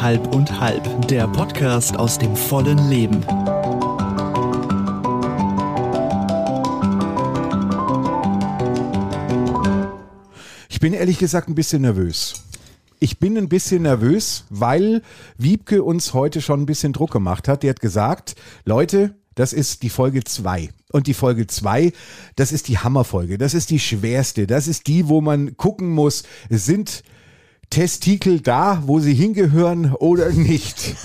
Halb und Halb, der Podcast aus dem vollen Leben. Ich bin ehrlich gesagt ein bisschen nervös. Ich bin ein bisschen nervös, weil Wiebke uns heute schon ein bisschen Druck gemacht hat. Die hat gesagt, Leute, das ist die Folge 2. Und die Folge 2, das ist die Hammerfolge. Das ist die schwerste. Das ist die, wo man gucken muss, sind Testikel da, wo sie hingehören oder nicht.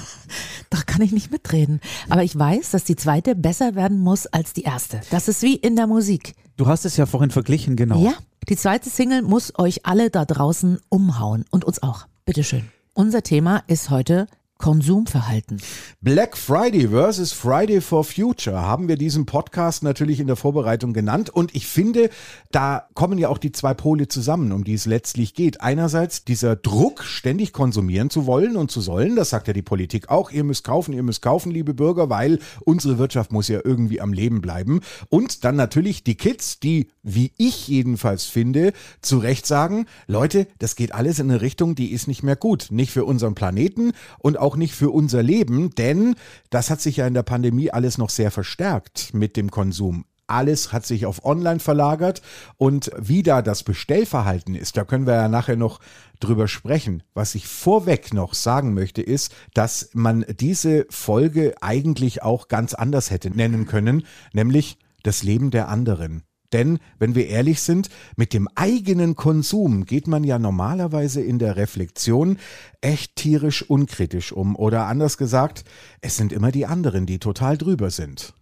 Da kann ich nicht mitreden. Aber ich weiß, dass die zweite besser werden muss als die erste. Das ist wie in der Musik. Du hast es ja vorhin verglichen, genau. Ja, die zweite Single muss euch alle da draußen umhauen und uns auch. Bitteschön. Unser Thema ist heute Konsumverhalten. Black Friday versus Friday for Future haben wir diesen Podcast natürlich in der Vorbereitung genannt und ich finde, da kommen ja auch die zwei Pole zusammen, um die es letztlich geht. Einerseits dieser Druck, ständig konsumieren zu wollen und zu sollen, das sagt ja die Politik auch, ihr müsst kaufen, ihr müsst kaufen, liebe Bürger, weil unsere Wirtschaft muss ja irgendwie am Leben bleiben. Und dann natürlich die Kids, die, wie ich jedenfalls finde, zu Recht sagen, Leute, das geht alles in eine Richtung, die ist nicht mehr gut. Nicht für unseren Planeten und auch auch nicht für unser Leben, denn das hat sich ja in der Pandemie alles noch sehr verstärkt mit dem Konsum alles hat sich auf Online verlagert und wie da das Bestellverhalten ist, da können wir ja nachher noch drüber sprechen. Was ich vorweg noch sagen möchte, ist, dass man diese Folge eigentlich auch ganz anders hätte nennen können, nämlich das Leben der anderen. Denn, wenn wir ehrlich sind, mit dem eigenen Konsum geht man ja normalerweise in der Reflexion echt tierisch unkritisch um. Oder anders gesagt, es sind immer die anderen, die total drüber sind.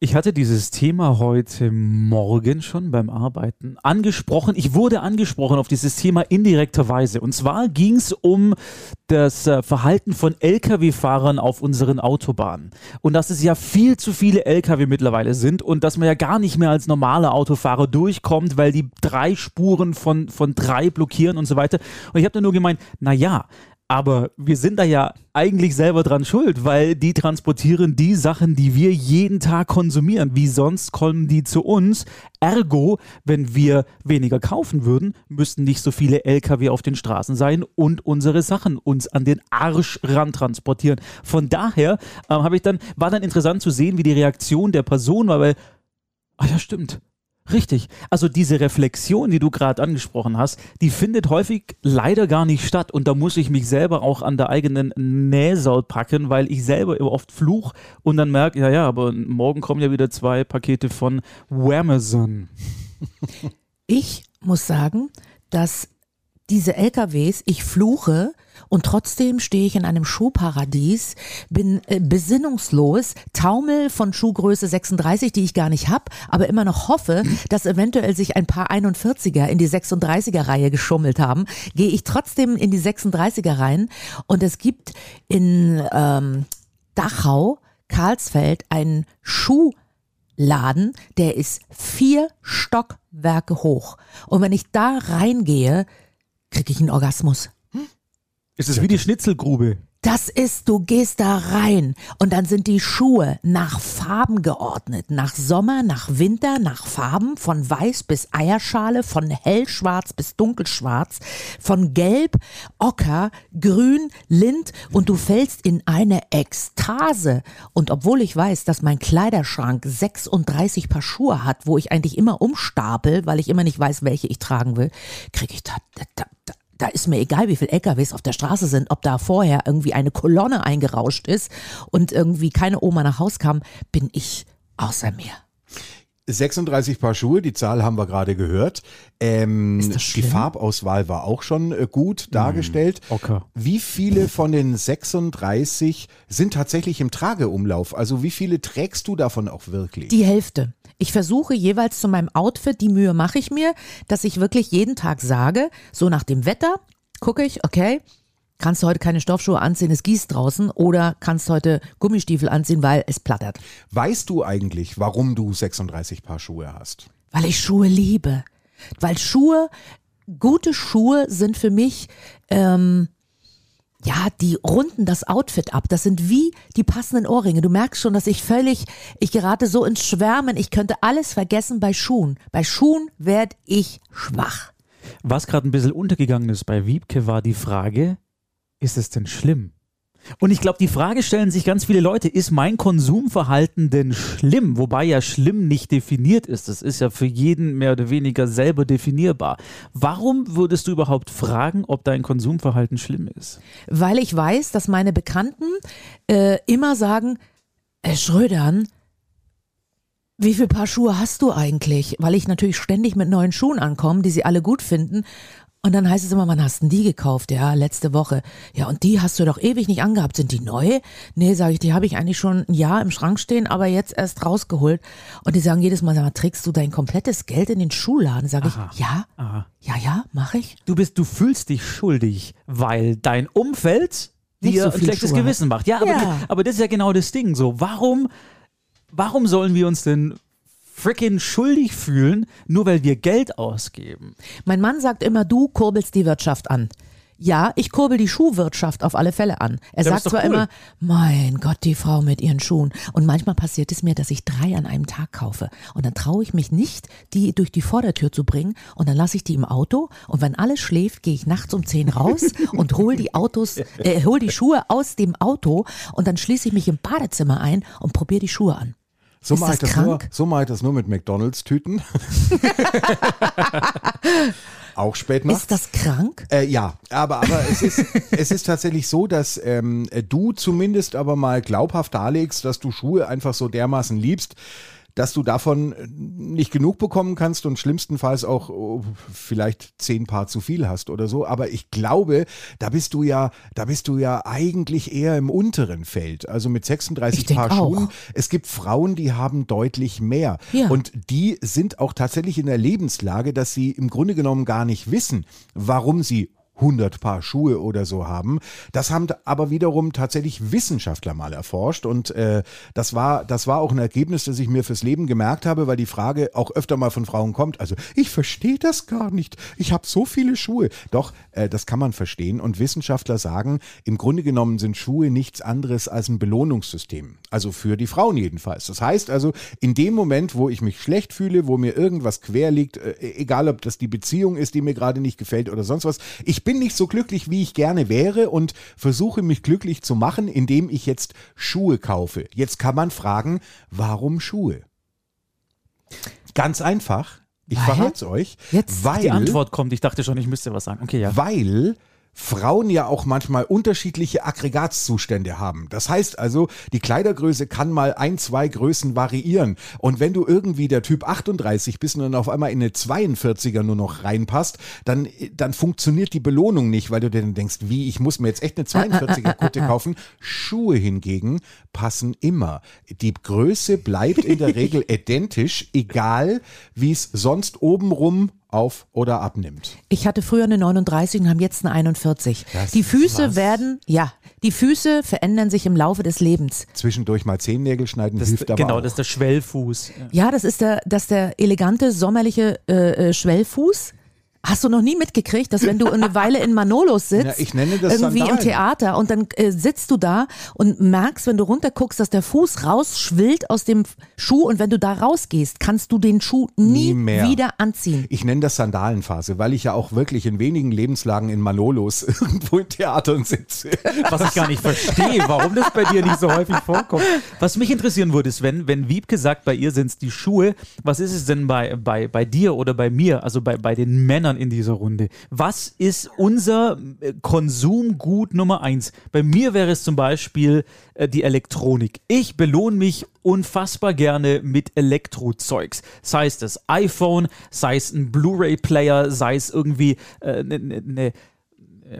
Ich hatte dieses Thema heute Morgen schon beim Arbeiten angesprochen. Ich wurde angesprochen auf dieses Thema indirekter Weise. Und zwar ging es um das äh, Verhalten von Lkw-Fahrern auf unseren Autobahnen. Und dass es ja viel zu viele Lkw mittlerweile sind und dass man ja gar nicht mehr als normaler Autofahrer durchkommt, weil die drei Spuren von, von drei blockieren und so weiter. Und ich habe dann nur gemeint, na ja, aber wir sind da ja eigentlich selber dran schuld, weil die transportieren die Sachen, die wir jeden Tag konsumieren. Wie sonst kommen die zu uns? Ergo, wenn wir weniger kaufen würden, müssten nicht so viele Lkw auf den Straßen sein und unsere Sachen uns an den Arsch ran transportieren. Von daher äh, habe ich dann, war dann interessant zu sehen, wie die Reaktion der Person war, weil, ah ja, stimmt Richtig. Also diese Reflexion, die du gerade angesprochen hast, die findet häufig leider gar nicht statt. Und da muss ich mich selber auch an der eigenen Nähsaul packen, weil ich selber oft fluch und dann merke, ja, ja, aber morgen kommen ja wieder zwei Pakete von Amazon. Ich muss sagen, dass diese LKWs, ich fluche und trotzdem stehe ich in einem Schuhparadies, bin äh, besinnungslos, taumel von Schuhgröße 36, die ich gar nicht habe, aber immer noch hoffe, dass eventuell sich ein paar 41er in die 36er Reihe geschummelt haben, gehe ich trotzdem in die 36er rein und es gibt in ähm, Dachau, Karlsfeld einen Schuhladen, der ist vier Stockwerke hoch. Und wenn ich da reingehe, kriege ich einen Orgasmus. Ist es wie die Schnitzelgrube? Das ist, du gehst da rein und dann sind die Schuhe nach Farben geordnet. Nach Sommer, nach Winter, nach Farben, von weiß bis Eierschale, von hellschwarz bis dunkelschwarz, von gelb, ocker, grün, lind und du fällst in eine Ekstase. Und obwohl ich weiß, dass mein Kleiderschrank 36 Paar Schuhe hat, wo ich eigentlich immer umstapel, weil ich immer nicht weiß, welche ich tragen will, kriege ich da, da, da da ist mir egal, wie viele LKWs auf der Straße sind, ob da vorher irgendwie eine Kolonne eingerauscht ist und irgendwie keine Oma nach Haus kam, bin ich außer mir. 36 Paar Schuhe, die Zahl haben wir gerade gehört. Ähm, die Farbauswahl war auch schon äh, gut hm, dargestellt. Okay. Wie viele von den 36 sind tatsächlich im Trageumlauf? Also wie viele trägst du davon auch wirklich? Die Hälfte. Ich versuche jeweils zu meinem Outfit, die Mühe mache ich mir, dass ich wirklich jeden Tag sage, so nach dem Wetter gucke ich, okay, kannst du heute keine Stoffschuhe anziehen, es gießt draußen oder kannst du heute Gummistiefel anziehen, weil es plattert. Weißt du eigentlich, warum du 36 Paar Schuhe hast? Weil ich Schuhe liebe. Weil Schuhe, gute Schuhe sind für mich ähm, ja, die runden das Outfit ab. Das sind wie die passenden Ohrringe. Du merkst schon, dass ich völlig, ich gerate so ins Schwärmen. Ich könnte alles vergessen bei Schuhen. Bei Schuhen werde ich schwach. Was gerade ein bisschen untergegangen ist bei Wiebke, war die Frage, ist es denn schlimm? Und ich glaube, die Frage stellen sich ganz viele Leute, ist mein Konsumverhalten denn schlimm? Wobei ja schlimm nicht definiert ist. Das ist ja für jeden mehr oder weniger selber definierbar. Warum würdest du überhaupt fragen, ob dein Konsumverhalten schlimm ist? Weil ich weiß, dass meine Bekannten äh, immer sagen, äh, Schrödern, wie viel Paar Schuhe hast du eigentlich? Weil ich natürlich ständig mit neuen Schuhen ankomme, die sie alle gut finden. Und dann heißt es immer, wann hast denn die gekauft? Ja, letzte Woche. Ja, und die hast du doch ewig nicht angehabt. Sind die neu? Nee, sage ich, die habe ich eigentlich schon ein Jahr im Schrank stehen, aber jetzt erst rausgeholt. Und die sagen jedes Mal, sag mal, trägst du dein komplettes Geld in den Schuhladen? Sage ich, ja, Aha. ja, ja, mache ich. Du bist, du fühlst dich schuldig, weil dein Umfeld Nicht dir so ein schlechtes Schuhe Gewissen macht. Ja, aber, Ja. Die, aber das ist ja genau das Ding. So, warum, warum sollen wir uns denn frickin' schuldig fühlen, nur weil wir Geld ausgeben? Mein Mann sagt immer, du kurbelst die Wirtschaft an. Ja, ich kurbel die Schuhwirtschaft auf alle Fälle an. Er Ja, sagt zwar cool. immer, mein Gott, die Frau mit ihren Schuhen. Und manchmal passiert es mir, dass ich drei an einem Tag kaufe. Und dann traue ich mich nicht, die durch die Vordertür zu bringen. Und dann lasse ich die im Auto. Und wenn alles schläft, gehe ich nachts um zehn raus und hol die Autos, äh, hol die Schuhe aus dem Auto. Und dann schließe ich mich im Badezimmer ein und probiere die Schuhe an. So mache ich das nur, so mache ich das nur mit McDonalds-Tüten. Auch spät nachts. Ist das krank? Äh, ja, aber, aber es, ist, es ist tatsächlich so, dass ähm, du zumindest aber mal glaubhaft darlegst, dass du Schuhe einfach so dermaßen liebst, dass du davon äh, nicht genug bekommen kannst und schlimmstenfalls auch oh, vielleicht zehn Paar zu viel hast oder so. Aber ich glaube, da bist du ja, da bist du ja eigentlich eher im unteren Feld. Also mit 36 Ich Paar auch. Schuhen. Es gibt Frauen, die haben deutlich mehr. Ja. Und die sind auch tatsächlich in der Lebenslage, dass sie im Grunde genommen gar nicht wissen, warum sie 100 Paar Schuhe oder so haben. Das haben aber wiederum tatsächlich Wissenschaftler mal erforscht und äh, das war das war auch ein Ergebnis, das ich mir fürs Leben gemerkt habe, weil die Frage auch öfter mal von Frauen kommt. Also ich verstehe das gar nicht. Ich habe so viele Schuhe. Doch äh, das kann man verstehen und Wissenschaftler sagen, im Grunde genommen sind Schuhe nichts anderes als ein Belohnungssystem. Also für die Frauen jedenfalls. Das heißt also, in dem Moment, wo ich mich schlecht fühle, wo mir irgendwas quer liegt, äh, egal ob das die Beziehung ist, die mir gerade nicht gefällt oder sonst was, ich bin nicht so glücklich, wie ich gerne wäre und versuche mich glücklich zu machen, indem ich jetzt Schuhe kaufe. Jetzt kann man fragen, warum Schuhe? Ganz einfach. Ich verrate es euch. Jetzt weil, Die Antwort kommt, ich dachte schon, ich müsste was sagen. Okay, ja. weil Frauen ja auch manchmal unterschiedliche Aggregatzustände haben. Das heißt also, die Kleidergröße kann mal ein, zwei Größen variieren. Und wenn du irgendwie der Typ 38 bist und dann auf einmal in eine 42er nur noch reinpasst, dann, dann funktioniert die Belohnung nicht, weil du dir dann denkst, wie, ich muss mir jetzt echt eine 42er Kutte kaufen. Schuhe hingegen passen immer. Die Größe bleibt in der Regel identisch, egal wie es sonst obenrum auf oder abnimmt. Ich hatte früher eine 39 und habe jetzt eine 41. Das die Füße was? werden, ja, die Füße verändern sich im Laufe des Lebens. Zwischendurch mal Zehennägel schneiden Das, hilft aber genau, auch. das ist der Schwellfuß. Ja. Das ist der, das ist der elegante sommerliche äh, äh, Schwellfuß. Hast du noch nie mitgekriegt, dass wenn du eine Weile in Manolos sitzt, Ja, ich nenne das irgendwie im Sandalen. Theater und dann äh, sitzt du da und merkst, wenn du runterguckst, dass der Fuß rausschwillt aus dem Schuh und wenn du da rausgehst, kannst du den Schuh nie, Nie mehr. wieder anziehen. Ich nenne das Sandalenphase, weil ich ja auch wirklich in wenigen Lebenslagen in Manolos irgendwo in Theatern sitze. Was ich gar nicht verstehe, warum das bei dir nicht so häufig vorkommt. Was mich interessieren würde, ist, wenn, wenn Wiebke sagt, bei ihr sind es die Schuhe, was ist es denn bei, bei, bei dir oder bei mir, also bei, bei den Männern in dieser Runde? Was ist unser äh, Konsumgut Nummer eins? Bei mir wäre es zum Beispiel äh, die Elektronik. Ich belohne mich unfassbar gerne mit Elektrozeugs. Sei es das iPhone, sei es ein Blu-ray-Player, sei es irgendwie eine äh, ne, ne,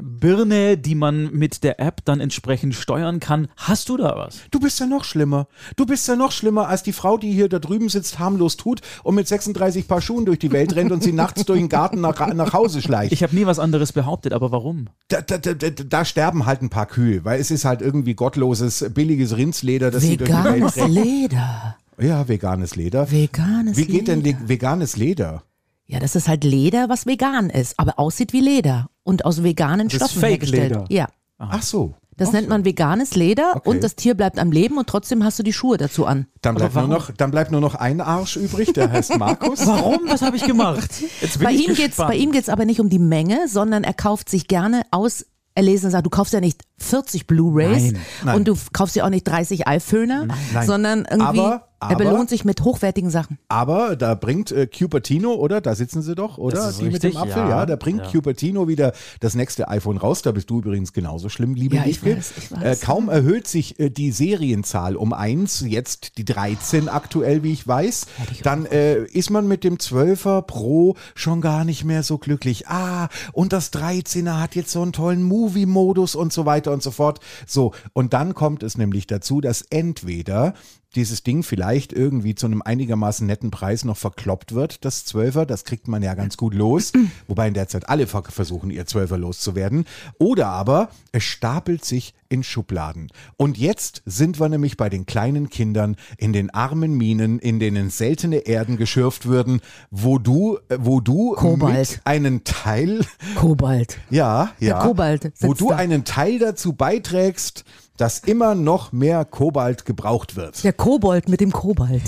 Birne, die man mit der App dann entsprechend steuern kann. Hast du da was? Du bist ja noch schlimmer. Du bist ja noch schlimmer als die Frau, die hier da drüben sitzt, harmlos tut und mit 36 Paar Schuhen durch die Welt rennt und sie nachts durch den Garten nach, nach Hause schleicht. Ich habe nie was anderes behauptet, aber warum? Da, da, da, da, da sterben halt ein paar Kühe, weil es ist halt irgendwie gottloses, billiges Rindsleder, das sie durch die Welt Veganes trägt. Leder. Ja, veganes Leder. Veganes Wie geht denn Leder. le- veganes Leder? Ja, das ist halt Leder, was vegan ist, aber aussieht wie Leder und aus veganen Das ist Stoffen Fake-Leder. hergestellt. Ja. Ach so. Das Ach nennt so. man veganes Leder Okay. und das Tier bleibt am Leben und trotzdem hast du die Schuhe dazu an. Dann bleibt, nur noch, dann bleibt nur noch ein Arsch übrig, der heißt Markus. Warum? Was habe ich gemacht? Jetzt bin Bei ich ihm, geht's, bei ihm geht's aber nicht um die Menge, sondern er kauft sich gerne aus erlesen und sagt, du kaufst ja nicht 40 Blu-Rays und du kaufst ja auch nicht 30 iPhoner, Nein. sondern irgendwie, Aber- er aber- belohnt sich mit hochwertigen Sachen. Aber da bringt äh, Cupertino, oder? Da sitzen sie doch, oder? Das ist Die mit richtig, dem Apfel, ja. ja. Da bringt Ja. Cupertino wieder das nächste iPhone raus. Da bist du übrigens genauso schlimm, liebe Ja, ich weiß, ich weiß. Äh, kaum erhöht sich äh, die Serienzahl um eins, jetzt die 13 aktuell, wie ich weiß. Dann äh, ist man mit dem 12er Pro schon gar nicht mehr so glücklich. Ah, und das 13er hat jetzt so einen tollen Movie-Modus und so weiter und so fort. So, und dann kommt es nämlich dazu, dass entweder dieses Ding vielleicht irgendwie zu einem einigermaßen netten Preis noch verkloppt wird, das 12er, das kriegt man ja ganz gut los, wobei in der Zeit alle ver- versuchen, ihr 12er loszuwerden. Oder aber es stapelt sich in Schubladen. Und jetzt sind wir nämlich bei den kleinen Kindern in den armen Minen, in denen seltene Erden geschürft würden, wo du, äh, wo du Kobalt. mit einen Teil Kobalt. ja, ja. Kobalt sitzt Wo du da. einen Teil dazu beiträgst, dass immer noch mehr Kobalt gebraucht wird. Der Kobold mit dem Kobalt.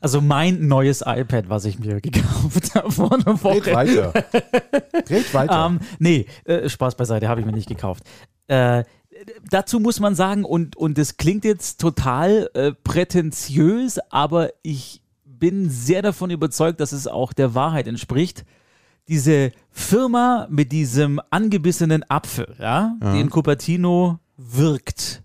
Also mein neues iPad, was ich mir gekauft habe vor einer Red Woche. weiter. Red weiter. Ähm, nee, äh, Spaß beiseite, habe ich mir nicht gekauft. Äh, dazu muss man sagen, und, und das klingt jetzt total äh, prätentiös, aber ich bin sehr davon überzeugt, dass es auch der Wahrheit entspricht. Diese Firma mit diesem angebissenen Apfel, ja, die in Cupertino wirkt,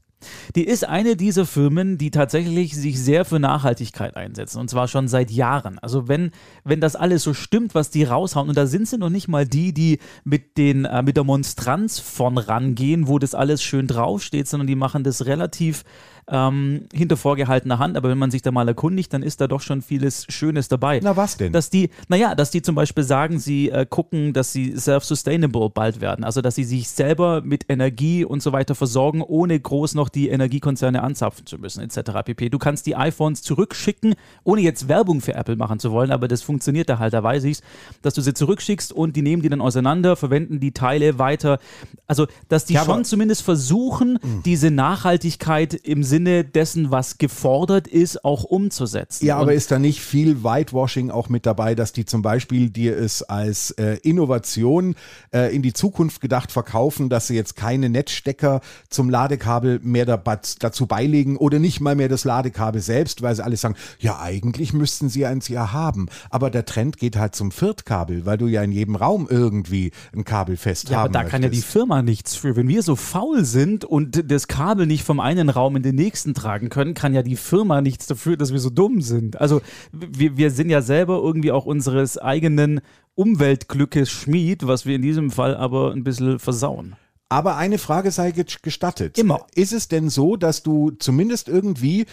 die ist eine dieser Firmen, die tatsächlich sich sehr für Nachhaltigkeit einsetzen. Und zwar schon seit Jahren. Also wenn, wenn das alles so stimmt, was die raushauen, und da sind sie noch nicht mal die, die mit, den, äh, mit der Monstranz von rangehen, wo das alles schön draufsteht, sondern die machen das relativ ähm, hinter vorgehaltener Hand. Aber wenn man sich da mal erkundigt, dann ist da doch schon vieles Schönes dabei. Na, was denn? Dass die, naja, dass die zum Beispiel sagen, sie äh, gucken, dass sie self-sustainable bald werden. Also, dass sie sich selber mit Energie und so weiter versorgen, ohne groß noch die Energiekonzerne anzapfen zu müssen, etc. pp. Du kannst die iPhones zurückschicken, ohne jetzt Werbung für Apple machen zu wollen, aber das funktioniert da halt, da weiß ich's, dass du sie zurückschickst und die nehmen die dann auseinander, verwenden die Teile weiter. Also, dass die Ja, schon zumindest versuchen, diese Nachhaltigkeit im Sinne dessen, was gefordert ist, auch umzusetzen. Ja, Und aber ist da nicht viel Whitewashing auch mit dabei, dass die zum Beispiel dir es als äh, Innovation äh, in die Zukunft gedacht verkaufen, dass sie jetzt keine Netzstecker zum Ladekabel mehr da, dazu beilegen oder nicht mal mehr das Ladekabel selbst, weil sie alle sagen, ja, eigentlich müssten sie eins ja haben. Aber der Trend geht halt zum Viertkabel, weil du ja in jedem Raum irgendwie ein Kabel fest Ja, haben aber da kann ja die möchtest. Firma nichts für. Wenn wir so faul sind und das Kabel nicht vom einen Raum in den nächsten tragen können, kann ja die Firma nichts dafür, dass wir so dumm sind. Also wir, wir sind ja selber irgendwie auch unseres eigenen Umweltglückes Schmied, was wir in diesem Fall aber ein bisschen versauen. Aber eine Frage sei ge- gestattet. Immer. Ist es denn so, dass du zumindest irgendwie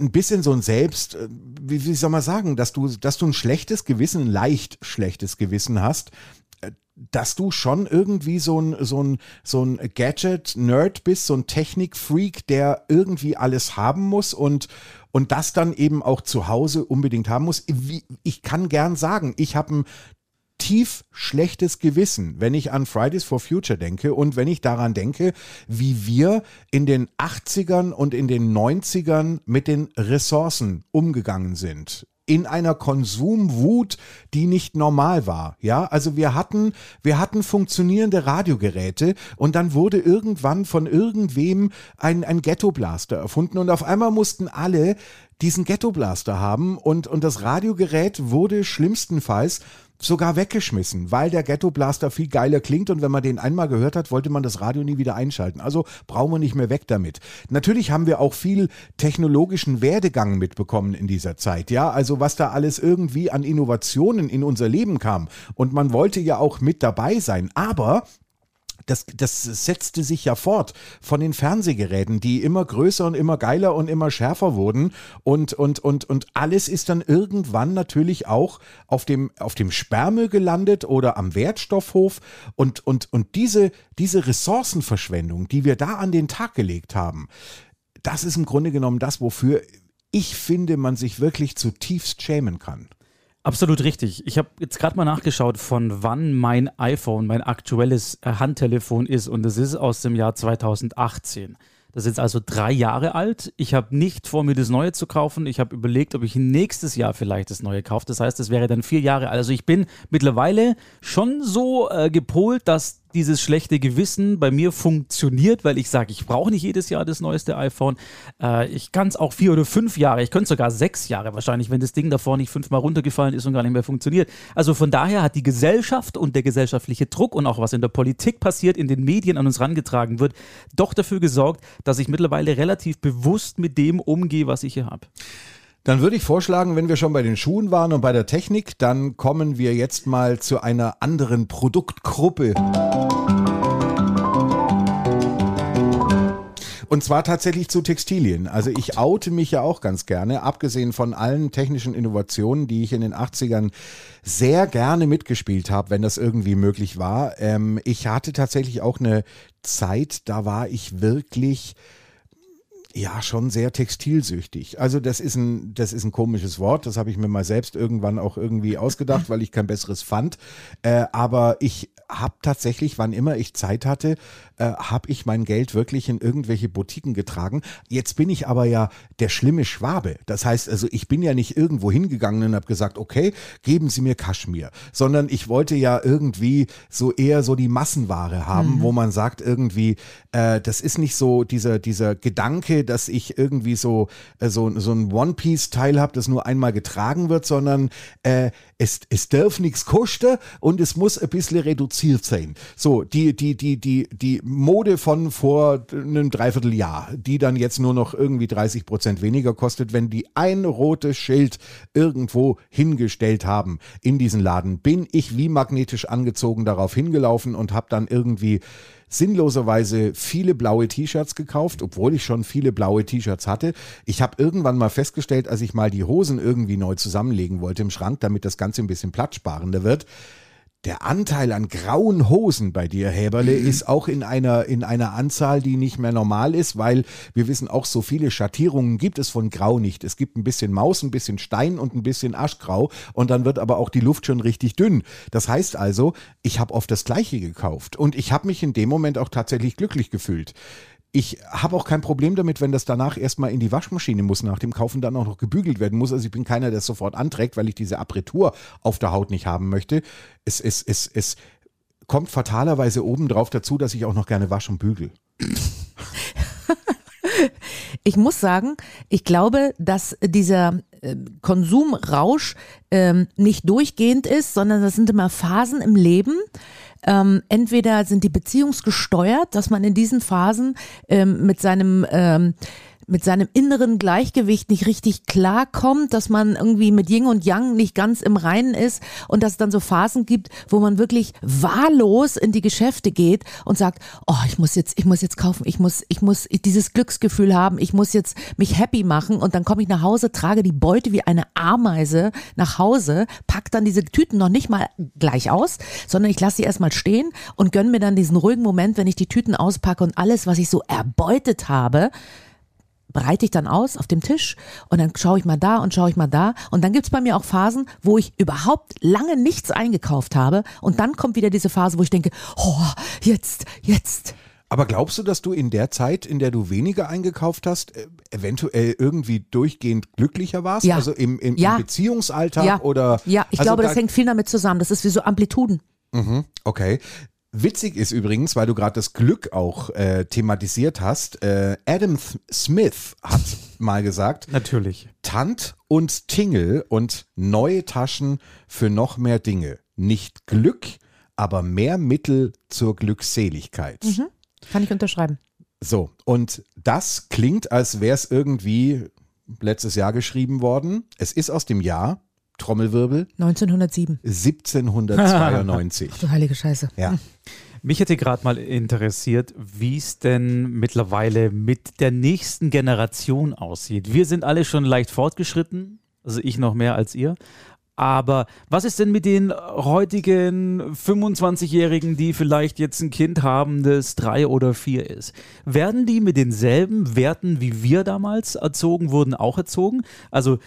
ein bisschen so ein Selbst, äh, wie, wie soll man sagen, dass du, dass du ein schlechtes Gewissen, ein leicht schlechtes Gewissen hast, äh, dass du schon irgendwie so ein, so ein, so ein Gadget-Nerd bist, so ein Technik-Freak, der irgendwie alles haben muss und, und das dann eben auch zu Hause unbedingt haben muss. Ich kann gern sagen, ich habe ein tief schlechtes Gewissen, wenn ich an Fridays for Future denke und wenn ich daran denke, wie wir in den 80ern und in den 90ern mit den Ressourcen umgegangen sind. In einer Konsumwut, die nicht normal war. Ja, also wir hatten, wir hatten funktionierende Radiogeräte und dann wurde irgendwann von irgendwem ein, ein Ghetto-Blaster erfunden und auf einmal mussten alle diesen Ghetto-Blaster haben und, und das Radiogerät wurde schlimmstenfalls sogar weggeschmissen, weil der Ghetto Blaster viel geiler klingt und wenn man den einmal gehört hat, wollte man das Radio nie wieder einschalten. Also brauchen wir nicht mehr weg damit. Natürlich haben wir auch viel technologischen Werdegang mitbekommen in dieser Zeit. Ja, also was da alles irgendwie an Innovationen in unser Leben kam und man wollte ja auch mit dabei sein. Aber das, das setzte sich ja fort von den Fernsehgeräten, die immer größer und immer geiler und immer schärfer wurden. Und, und, und, und alles ist dann irgendwann natürlich auch auf dem, auf dem Sperrmüll gelandet oder am Wertstoffhof. Und, und, und diese, diese Ressourcenverschwendung, die wir da an den Tag gelegt haben, das ist im Grunde genommen das, wofür ich finde, man sich wirklich zutiefst schämen kann. Absolut richtig. Ich habe jetzt gerade mal nachgeschaut, von wann mein iPhone, mein aktuelles äh, Handtelefon ist. Und es ist aus dem Jahr 2018. Das ist jetzt also drei Jahre alt. Ich habe nicht vor, mir das Neue zu kaufen. Ich habe überlegt, ob ich nächstes Jahr vielleicht das Neue kaufe. Das heißt, es wäre dann vier Jahre alt. Also ich bin mittlerweile schon so äh, gepolt, dass dieses schlechte Gewissen bei mir funktioniert, weil ich sage, ich brauche nicht jedes Jahr das neueste iPhone. Äh, ich kann es auch vier oder fünf Jahre, ich könnte sogar sechs Jahre wahrscheinlich, wenn das Ding davor nicht fünfmal runtergefallen ist und gar nicht mehr funktioniert. Also von daher hat die Gesellschaft und der gesellschaftliche Druck und auch was in der Politik passiert, in den Medien an uns rangetragen wird, doch dafür gesorgt, dass ich mittlerweile relativ bewusst mit dem umgehe, was ich hier habe. Dann würde ich vorschlagen, wenn wir schon bei den Schuhen waren und bei der Technik, dann kommen wir jetzt mal zu einer anderen Produktgruppe. Und zwar tatsächlich zu Textilien. Also ich oute mich ja auch ganz gerne, abgesehen von allen technischen Innovationen, die ich in den 80ern sehr gerne mitgespielt habe, wenn das irgendwie möglich war. Ähm, ich hatte tatsächlich auch eine Zeit, da war ich wirklich ja, schon sehr textilsüchtig. Also das ist ein, das ist ein komisches Wort. Das habe ich mir mal selbst irgendwann auch irgendwie ausgedacht, weil ich kein besseres fand. Äh, aber ich habe tatsächlich, wann immer ich Zeit hatte, äh, habe ich mein Geld wirklich in irgendwelche Boutiquen getragen. Jetzt bin ich aber ja der schlimme Schwabe. Das heißt also, ich bin ja nicht irgendwo hingegangen und habe gesagt, okay, geben Sie mir Kaschmir, sondern ich wollte ja irgendwie so eher so die Massenware haben, mhm. wo man sagt irgendwie, äh, das ist nicht so dieser dieser Gedanke, dass ich irgendwie so äh, so so ein One Piece Teil habe, das nur einmal getragen wird, sondern äh, es, es darf nichts kosten und es muss ein bisschen reduziert sein. So, die, die, die, die, die Mode von vor einem Dreivierteljahr, die dann jetzt nur noch irgendwie 30 Prozent weniger kostet, wenn die ein rotes Schild irgendwo hingestellt haben in diesen Laden, bin ich wie magnetisch angezogen darauf hingelaufen und habe dann irgendwie sinnloserweise viele blaue T-Shirts gekauft, obwohl ich schon viele blaue T-Shirts hatte. Ich habe irgendwann mal festgestellt, als ich mal die Hosen irgendwie neu zusammenlegen wollte im Schrank, damit das Ganze ein bisschen platzsparender wird, der Anteil an grauen Hosen bei dir, Häberle, mhm. ist auch in einer, in einer Anzahl, die nicht mehr normal ist, weil wir wissen auch, so viele Schattierungen gibt es von Grau nicht. Es gibt ein bisschen Maus, ein bisschen Stein und ein bisschen Aschgrau und dann wird aber auch die Luft schon richtig dünn. Das heißt also, ich habe oft das Gleiche gekauft und ich habe mich in dem Moment auch tatsächlich glücklich gefühlt. Ich habe auch kein Problem damit, wenn das danach erstmal in die Waschmaschine muss, nach dem Kaufen dann auch noch gebügelt werden muss. Also ich bin keiner, der es sofort anträgt, weil ich diese Apretur auf der Haut nicht haben möchte. Es, es, es, es kommt fatalerweise obendrauf dazu, dass ich auch noch gerne wasche und bügel. Ich muss sagen, ich glaube, dass dieser äh, Konsumrausch ähm, nicht durchgehend ist, sondern das sind immer Phasen im Leben. Ähm, entweder sind die beziehungsgesteuert, dass man in diesen Phasen ähm, mit seinem ähm, mit seinem inneren Gleichgewicht nicht richtig klarkommt, dass man irgendwie mit Yin und Yang nicht ganz im Reinen ist und dass es dann so Phasen gibt, wo man wirklich wahllos in die Geschäfte geht und sagt, oh, ich muss jetzt, ich muss jetzt kaufen, ich muss, ich muss dieses Glücksgefühl haben, ich muss jetzt mich happy machen und dann komme ich nach Hause, trage die Beute wie eine Ameise nach Hause, pack dann diese Tüten noch nicht mal gleich aus, sondern ich lasse sie erstmal stehen und gönn mir dann diesen ruhigen Moment, wenn ich die Tüten auspacke und alles, was ich so erbeutet habe, breite ich dann aus auf dem Tisch und dann schaue ich mal da und schaue ich mal da. Und dann gibt's bei mir auch Phasen, wo ich überhaupt lange nichts eingekauft habe. Und dann kommt wieder diese Phase, wo ich denke, oh, jetzt, jetzt. Aber glaubst du, dass du in der Zeit, in der du weniger eingekauft hast, äh, eventuell irgendwie durchgehend glücklicher warst? Ja. Also im, im, ja. im Beziehungsalltag ja. oder? Ja, ich also glaube, da, das hängt viel damit zusammen. Das ist wie so Amplituden. Mhm, okay. Witzig ist übrigens, weil du gerade das Glück auch äh, thematisiert hast, äh, Adam Th Smith hat mal gesagt, natürlich, Tant und Tingel und neue Taschen für noch mehr Dinge. Nicht Glück, aber mehr Mittel zur Glückseligkeit. Mhm. Kann ich unterschreiben. So, und das klingt, als wäre es irgendwie letztes Jahr geschrieben worden. Es ist aus dem Jahr Trommelwirbel. 1907. 1792. Ach du heilige Scheiße. Ja. Mich hätte gerade mal interessiert, wie es denn mittlerweile mit der nächsten Generation aussieht. Wir sind alle schon leicht fortgeschritten, also ich noch mehr als ihr. Aber was ist denn mit den heutigen 25-Jährigen, die vielleicht jetzt ein Kind haben, das drei oder vier ist? Werden die mit denselben Werten, wie wir damals erzogen wurden, auch erzogen? Also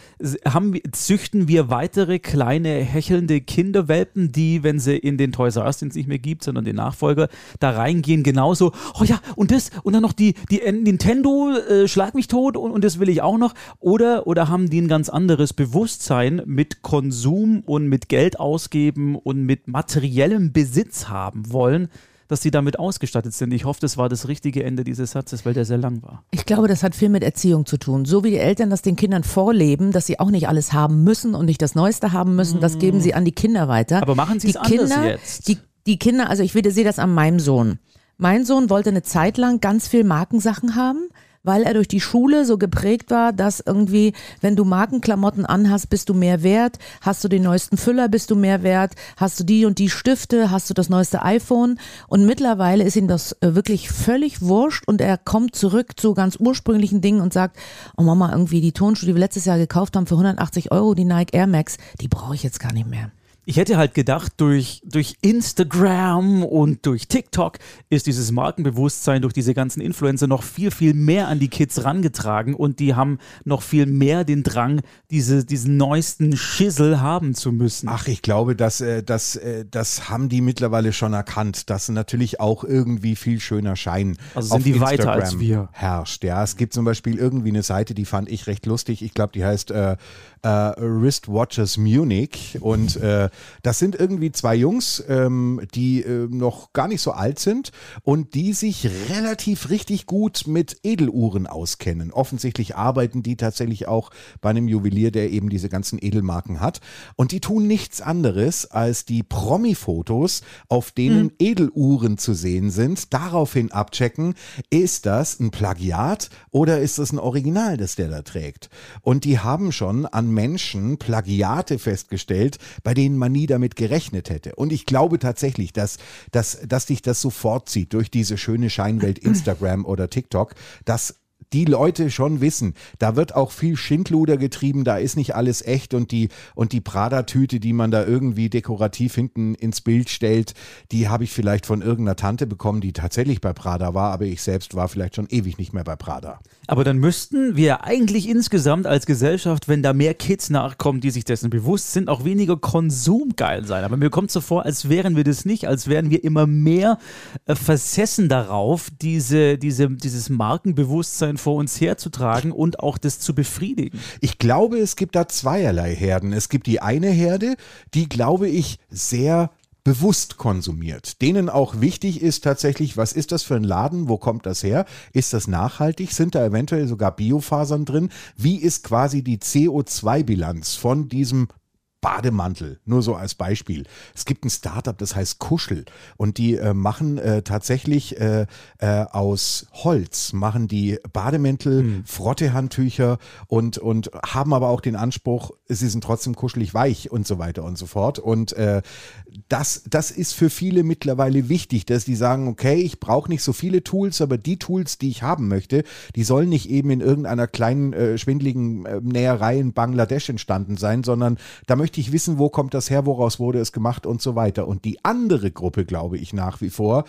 haben, züchten wir weitere kleine hechelnde Kinderwelpen, die, wenn sie in den Toys R Us, den es nicht mehr gibt, sondern den Nachfolger, da reingehen, genauso, oh ja, und das, und dann noch die, die Nintendo, äh, schlag mich tot und, und das will ich auch noch. Oder, oder haben die ein ganz anderes Bewusstsein mit Konsum? Konsum und mit Geld ausgeben und mit materiellem Besitz haben wollen, dass sie damit ausgestattet sind. Ich hoffe, das war das richtige Ende dieses Satzes, weil der sehr lang war. Ich glaube, das hat viel mit Erziehung zu tun. So wie die Eltern das den Kindern vorleben, dass sie auch nicht alles haben müssen und nicht das Neueste haben müssen, das geben sie an die Kinder weiter. Aber machen sie es anders jetzt? Die, die Kinder, also ich sehe das an meinem Sohn. Mein Sohn wollte eine Zeit lang ganz viel Markensachen haben weil er durch die Schule so geprägt war, dass irgendwie, wenn du Markenklamotten anhast, bist du mehr wert, hast du den neuesten Füller, bist du mehr wert, hast du die und die Stifte, hast du das neueste iPhone. Und mittlerweile ist ihm das äh, wirklich völlig wurscht und er kommt zurück zu ganz ursprünglichen Dingen und sagt, oh Mama, irgendwie die Tonschuhe, die wir letztes Jahr gekauft haben für 180 Euro, die Nike Air Max, die brauche ich jetzt gar nicht mehr. Ich hätte halt gedacht, durch, durch Instagram und durch TikTok ist dieses Markenbewusstsein durch diese ganzen Influencer noch viel, viel mehr an die Kids rangetragen und die haben noch viel mehr den Drang, diese, diesen neuesten Schissel haben zu müssen. Ach, ich glaube, dass, äh, das, äh, das haben die mittlerweile schon erkannt, dass natürlich auch irgendwie viel schöner Schein also sind auf die Instagram weiter als wir. herrscht. Ja, es gibt zum Beispiel irgendwie eine Seite, die fand ich recht lustig. Ich glaube, die heißt äh, äh, Wristwatches Munich. Und äh, das sind irgendwie zwei Jungs, ähm, die äh, noch gar nicht so alt sind und die sich relativ richtig gut mit Edeluhren auskennen. Offensichtlich arbeiten die tatsächlich auch bei einem Juwelier, der eben diese ganzen Edelmarken hat. Und die tun nichts anderes, als die Promi-Fotos, auf denen mhm. Edeluhren zu sehen sind, daraufhin abchecken, ist das ein Plagiat oder ist das ein Original, das der da trägt? Und die haben schon an Menschen Plagiate festgestellt, bei denen man nie damit gerechnet hätte. Und ich glaube tatsächlich, dass, dass, dass dich das sofort zieht durch diese schöne Scheinwelt Instagram oder TikTok, dass die Leute schon wissen, da wird auch viel Schindluder getrieben, da ist nicht alles echt und die, und die Prada-Tüte, die man da irgendwie dekorativ hinten ins Bild stellt, die habe ich vielleicht von irgendeiner Tante bekommen, die tatsächlich bei Prada war, aber ich selbst war vielleicht schon ewig nicht mehr bei Prada. Aber dann müssten wir eigentlich insgesamt als Gesellschaft, wenn da mehr Kids nachkommen, die sich dessen bewusst sind, auch weniger konsumgeil sein. Aber mir kommt so vor, als wären wir das nicht, als wären wir immer mehr äh, versessen darauf, diese, diese, dieses Markenbewusstsein vor uns herzutragen und auch das zu befriedigen. Ich glaube, es gibt da zweierlei Herden. Es gibt die eine Herde, die, glaube ich, sehr bewusst konsumiert, denen auch wichtig ist tatsächlich, was ist das für ein Laden, wo kommt das her, ist das nachhaltig, sind da eventuell sogar Biofasern drin, wie ist quasi die CO2-Bilanz von diesem Bademantel, nur so als Beispiel. Es gibt ein Startup, das heißt Kuschel und die äh, machen äh, tatsächlich äh, äh aus Holz, machen die Bademäntel, hm. Frottehandtücher und, und haben aber auch den Anspruch, sie sind trotzdem kuschelig weich und so weiter und so fort. Und äh, das, das ist für viele mittlerweile wichtig, dass die sagen, okay, ich brauche nicht so viele Tools, aber die Tools, die ich haben möchte, die sollen nicht eben in irgendeiner kleinen, äh, schwindligen äh, Näherei in Bangladesch entstanden sein, sondern da möchte ich wissen, wo kommt das her, woraus wurde es gemacht und so weiter. Und die andere Gruppe, glaube ich nach wie vor,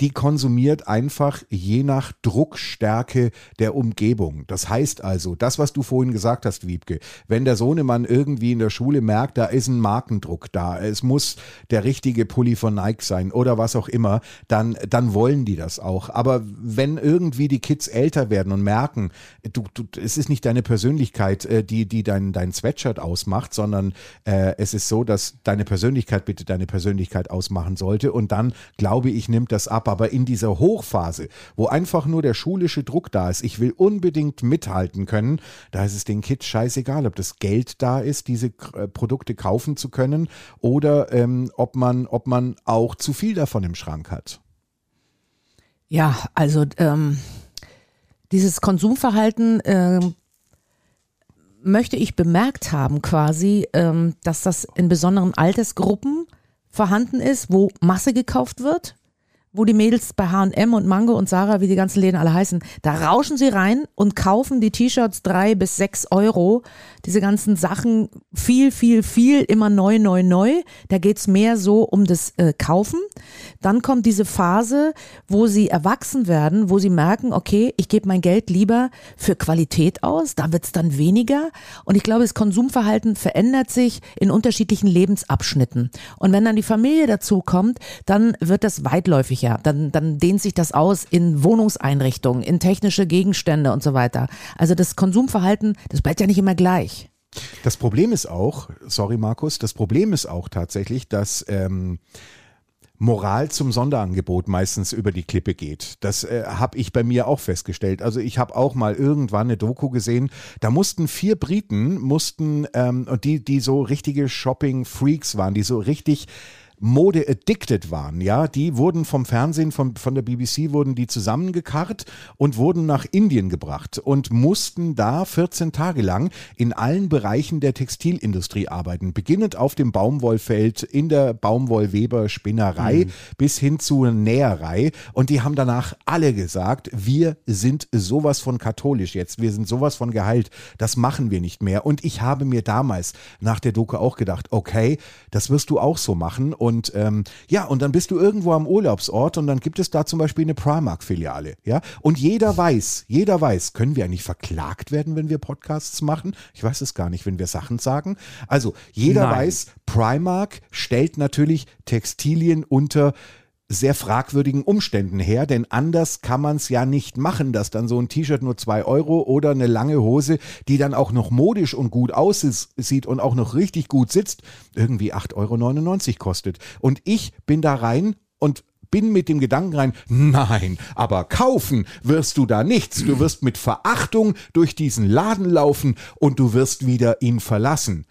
die konsumiert einfach je nach Druckstärke der Umgebung. Das heißt also, das, was du vorhin gesagt hast, Wiebke, wenn der Sohnemann irgendwie in der Schule merkt, da ist ein Markendruck da, es muss der richtige Pulli von Nike sein oder was auch immer, dann, dann wollen die das auch. Aber wenn irgendwie die Kids älter werden und merken, du, du, es ist nicht deine Persönlichkeit, äh, die, die dein, dein Sweatshirt ausmacht, sondern äh, es ist so, dass deine Persönlichkeit bitte deine Persönlichkeit ausmachen sollte und dann, glaube ich, nimmt das ab aber in dieser Hochphase, wo einfach nur der schulische Druck da ist, ich will unbedingt mithalten können, da ist es den Kids scheißegal, ob das Geld da ist, diese äh, Produkte kaufen zu können oder ähm, ob, man, ob man auch zu viel davon im Schrank hat. Ja, also ähm, dieses Konsumverhalten äh, möchte ich bemerkt haben quasi, ähm, dass das in besonderen Altersgruppen vorhanden ist, wo Masse gekauft wird wo die Mädels bei H&M und Mango und Sarah, wie die ganzen Läden alle heißen, da rauschen sie rein und kaufen die T-Shirts drei bis sechs Euro. Diese ganzen Sachen viel, viel, viel, immer neu, neu, neu. Da geht's mehr so um das äh, Kaufen. Dann kommt diese Phase, wo sie erwachsen werden, wo sie merken, okay, ich gebe mein Geld lieber für Qualität aus. Da wird's dann weniger. Und ich glaube, das Konsumverhalten verändert sich in unterschiedlichen Lebensabschnitten. Und wenn dann die Familie dazu kommt, dann wird das weitläufiger ja, dann, dann dehnt sich das aus in Wohnungseinrichtungen, in technische Gegenstände und so weiter. Also das Konsumverhalten, das bleibt ja nicht immer gleich. Das Problem ist auch, sorry Markus, das Problem ist auch tatsächlich, dass ähm, Moral zum Sonderangebot meistens über die Klippe geht. Das äh, habe ich bei mir auch festgestellt. Also ich habe auch mal irgendwann eine Doku gesehen, da mussten vier Briten, mussten, ähm, die, die so richtige Shopping-Freaks waren, die so richtig Mode-addicted waren, ja, die wurden vom Fernsehen, von, von der BBC wurden die zusammengekarrt und wurden nach Indien gebracht und mussten da 14 Tage lang in allen Bereichen der Textilindustrie arbeiten, beginnend auf dem Baumwollfeld, in der Baumwollweber-Spinnerei mhm. bis hin zur Näherei. Und die haben danach alle gesagt, wir sind sowas von katholisch jetzt, wir sind sowas von geheilt, das machen wir nicht mehr. Und ich habe mir damals nach der Doku auch gedacht, okay, das wirst du auch so machen. und ähm, ja, und dann bist du irgendwo am Urlaubsort und dann gibt es da zum Beispiel eine Primark-Filiale. Ja, und jeder weiß, jeder weiß, können wir eigentlich verklagt werden, wenn wir Podcasts machen? Ich weiß es gar nicht, wenn wir Sachen sagen. Also jeder Nein. weiß, Primark stellt natürlich Textilien unter sehr fragwürdigen Umständen her, denn anders kann man es ja nicht machen, dass dann so ein T-Shirt nur zwei Euro oder eine lange Hose, die dann auch noch modisch und gut aussieht und auch noch richtig gut sitzt, irgendwie 8,99 Euro kostet. Und ich bin da rein und bin mit dem Gedanken rein, nein, aber kaufen wirst du da nichts. Du wirst mit Verachtung durch diesen Laden laufen und du wirst wieder ihn verlassen.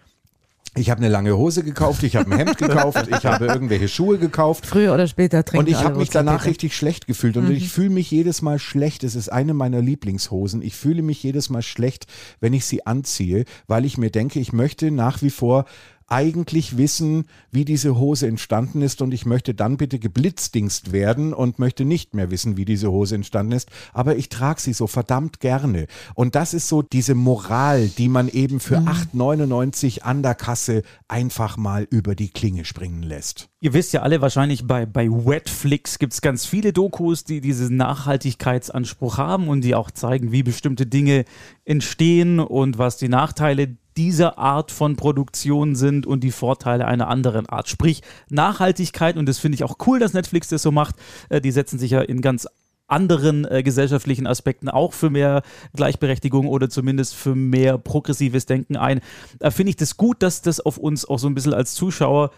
Ich habe eine lange Hose gekauft, ich habe ein Hemd gekauft, ich habe irgendwelche Schuhe gekauft. Früher oder später trinken Und ich habe mich danach richtig schlecht gefühlt und mhm. ich fühle mich jedes Mal schlecht. Es ist eine meiner Lieblingshosen. Ich fühle mich jedes Mal schlecht, wenn ich sie anziehe, weil ich mir denke, ich möchte nach wie vor eigentlich wissen, wie diese Hose entstanden ist und ich möchte dann bitte geblitzdingst werden und möchte nicht mehr wissen, wie diese Hose entstanden ist, aber ich trage sie so verdammt gerne. Und das ist so diese Moral, die man eben für mhm. 8,99 an der Kasse einfach mal über die Klinge springen lässt. Ihr wisst ja alle wahrscheinlich, bei, bei Wetflix gibt es ganz viele Dokus, die diesen Nachhaltigkeitsanspruch haben und die auch zeigen, wie bestimmte Dinge entstehen und was die Nachteile dieser Art von Produktion sind und die Vorteile einer anderen Art. Sprich Nachhaltigkeit und das finde ich auch cool, dass Netflix das so macht. Äh, die setzen sich ja in ganz anderen äh, gesellschaftlichen Aspekten auch für mehr Gleichberechtigung oder zumindest für mehr progressives Denken ein. Da finde ich das gut, dass das auf uns auch so ein bisschen als Zuschauer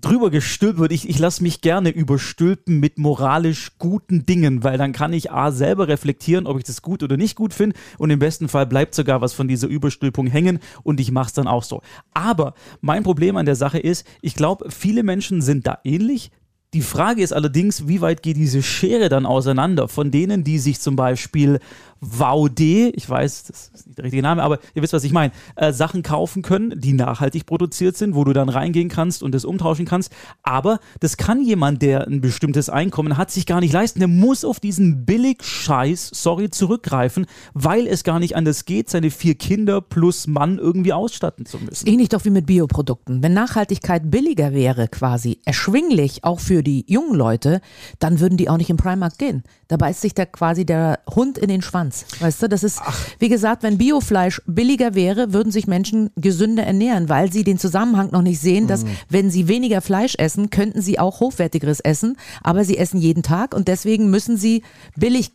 drüber gestülpt Ich, ich lasse mich gerne überstülpen mit moralisch guten Dingen, weil dann kann ich A selber reflektieren, ob ich das gut oder nicht gut finde und im besten Fall bleibt sogar was von dieser Überstülpung hängen und ich mache es dann auch so. Aber mein Problem an der Sache ist, ich glaube, viele Menschen sind da ähnlich. Die Frage ist allerdings, wie weit geht diese Schere dann auseinander von denen, die sich zum Beispiel Vaude, ich weiß, das ist nicht der richtige Name, aber ihr wisst, was ich meine, äh, Sachen kaufen können, die nachhaltig produziert sind, wo du dann reingehen kannst und das umtauschen kannst. Aber das kann jemand, der ein bestimmtes Einkommen hat, sich gar nicht leisten. Der muss auf diesen Billig-Scheiß, sorry, zurückgreifen, weil es gar nicht anders geht, seine vier Kinder plus Mann irgendwie ausstatten zu müssen. Ähnlich doch wie mit Bioprodukten. Wenn Nachhaltigkeit billiger wäre, quasi erschwinglich, auch für die jungen Leute, dann würden die auch nicht im Primark gehen. Da beißt sich da quasi der Hund in den Schwanz. Weißt du, das ist, Ach. wie gesagt, wenn Biofleisch billiger wäre, würden sich Menschen gesünder ernähren, weil sie den Zusammenhang noch nicht sehen, dass mm. wenn sie weniger Fleisch essen, könnten sie auch hochwertigeres essen, aber sie essen jeden Tag und deswegen müssen sie billig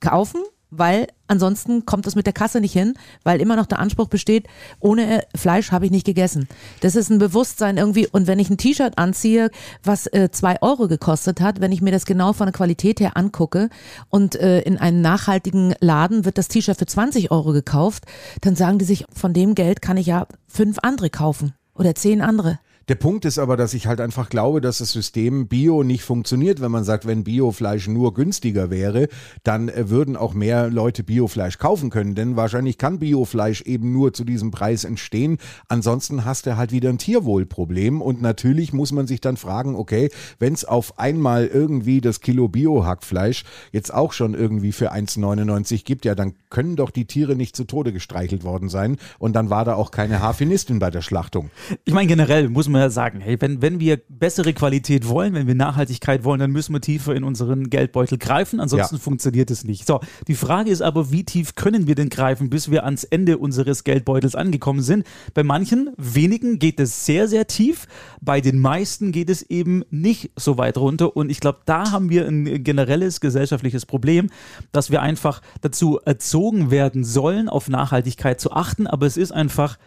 kaufen weil ansonsten kommt es mit der Kasse nicht hin, weil immer noch der Anspruch besteht, ohne Fleisch habe ich nicht gegessen. Das ist ein Bewusstsein irgendwie. Und wenn ich ein T-Shirt anziehe, was äh, zwei Euro gekostet hat, wenn ich mir das genau von der Qualität her angucke und äh, in einem nachhaltigen Laden wird das T-Shirt für 20 Euro gekauft, dann sagen die sich, von dem Geld kann ich ja fünf andere kaufen oder zehn andere. Der Punkt ist aber, dass ich halt einfach glaube, dass das System Bio nicht funktioniert. Wenn man sagt, wenn Biofleisch nur günstiger wäre, dann äh, würden auch mehr Leute Biofleisch kaufen können. Denn wahrscheinlich kann Biofleisch eben nur zu diesem Preis entstehen. Ansonsten hast du halt wieder ein Tierwohlproblem. Und natürlich muss man sich dann fragen, okay, wenn es auf einmal irgendwie das Kilo Bio-Hackfleisch jetzt auch schon irgendwie für 1,99 gibt, ja, dann können doch die Tiere nicht zu Tode gestreichelt worden sein. Und dann war da auch keine Harfenistin bei der Schlachtung. Ich meine, generell muss man ja sagen, hey, wenn, wenn wir bessere Qualität wollen, wenn wir Nachhaltigkeit wollen, dann müssen wir tiefer in unseren Geldbeutel greifen, ansonsten ja. funktioniert es nicht. So, die Frage ist aber, wie tief können wir denn greifen, bis wir ans Ende unseres Geldbeutels angekommen sind? Bei manchen wenigen geht es sehr, sehr tief, bei den meisten geht es eben nicht so weit runter und ich glaube, da haben wir ein generelles gesellschaftliches Problem, dass wir einfach dazu erzogen werden sollen, auf Nachhaltigkeit zu achten, aber es ist einfach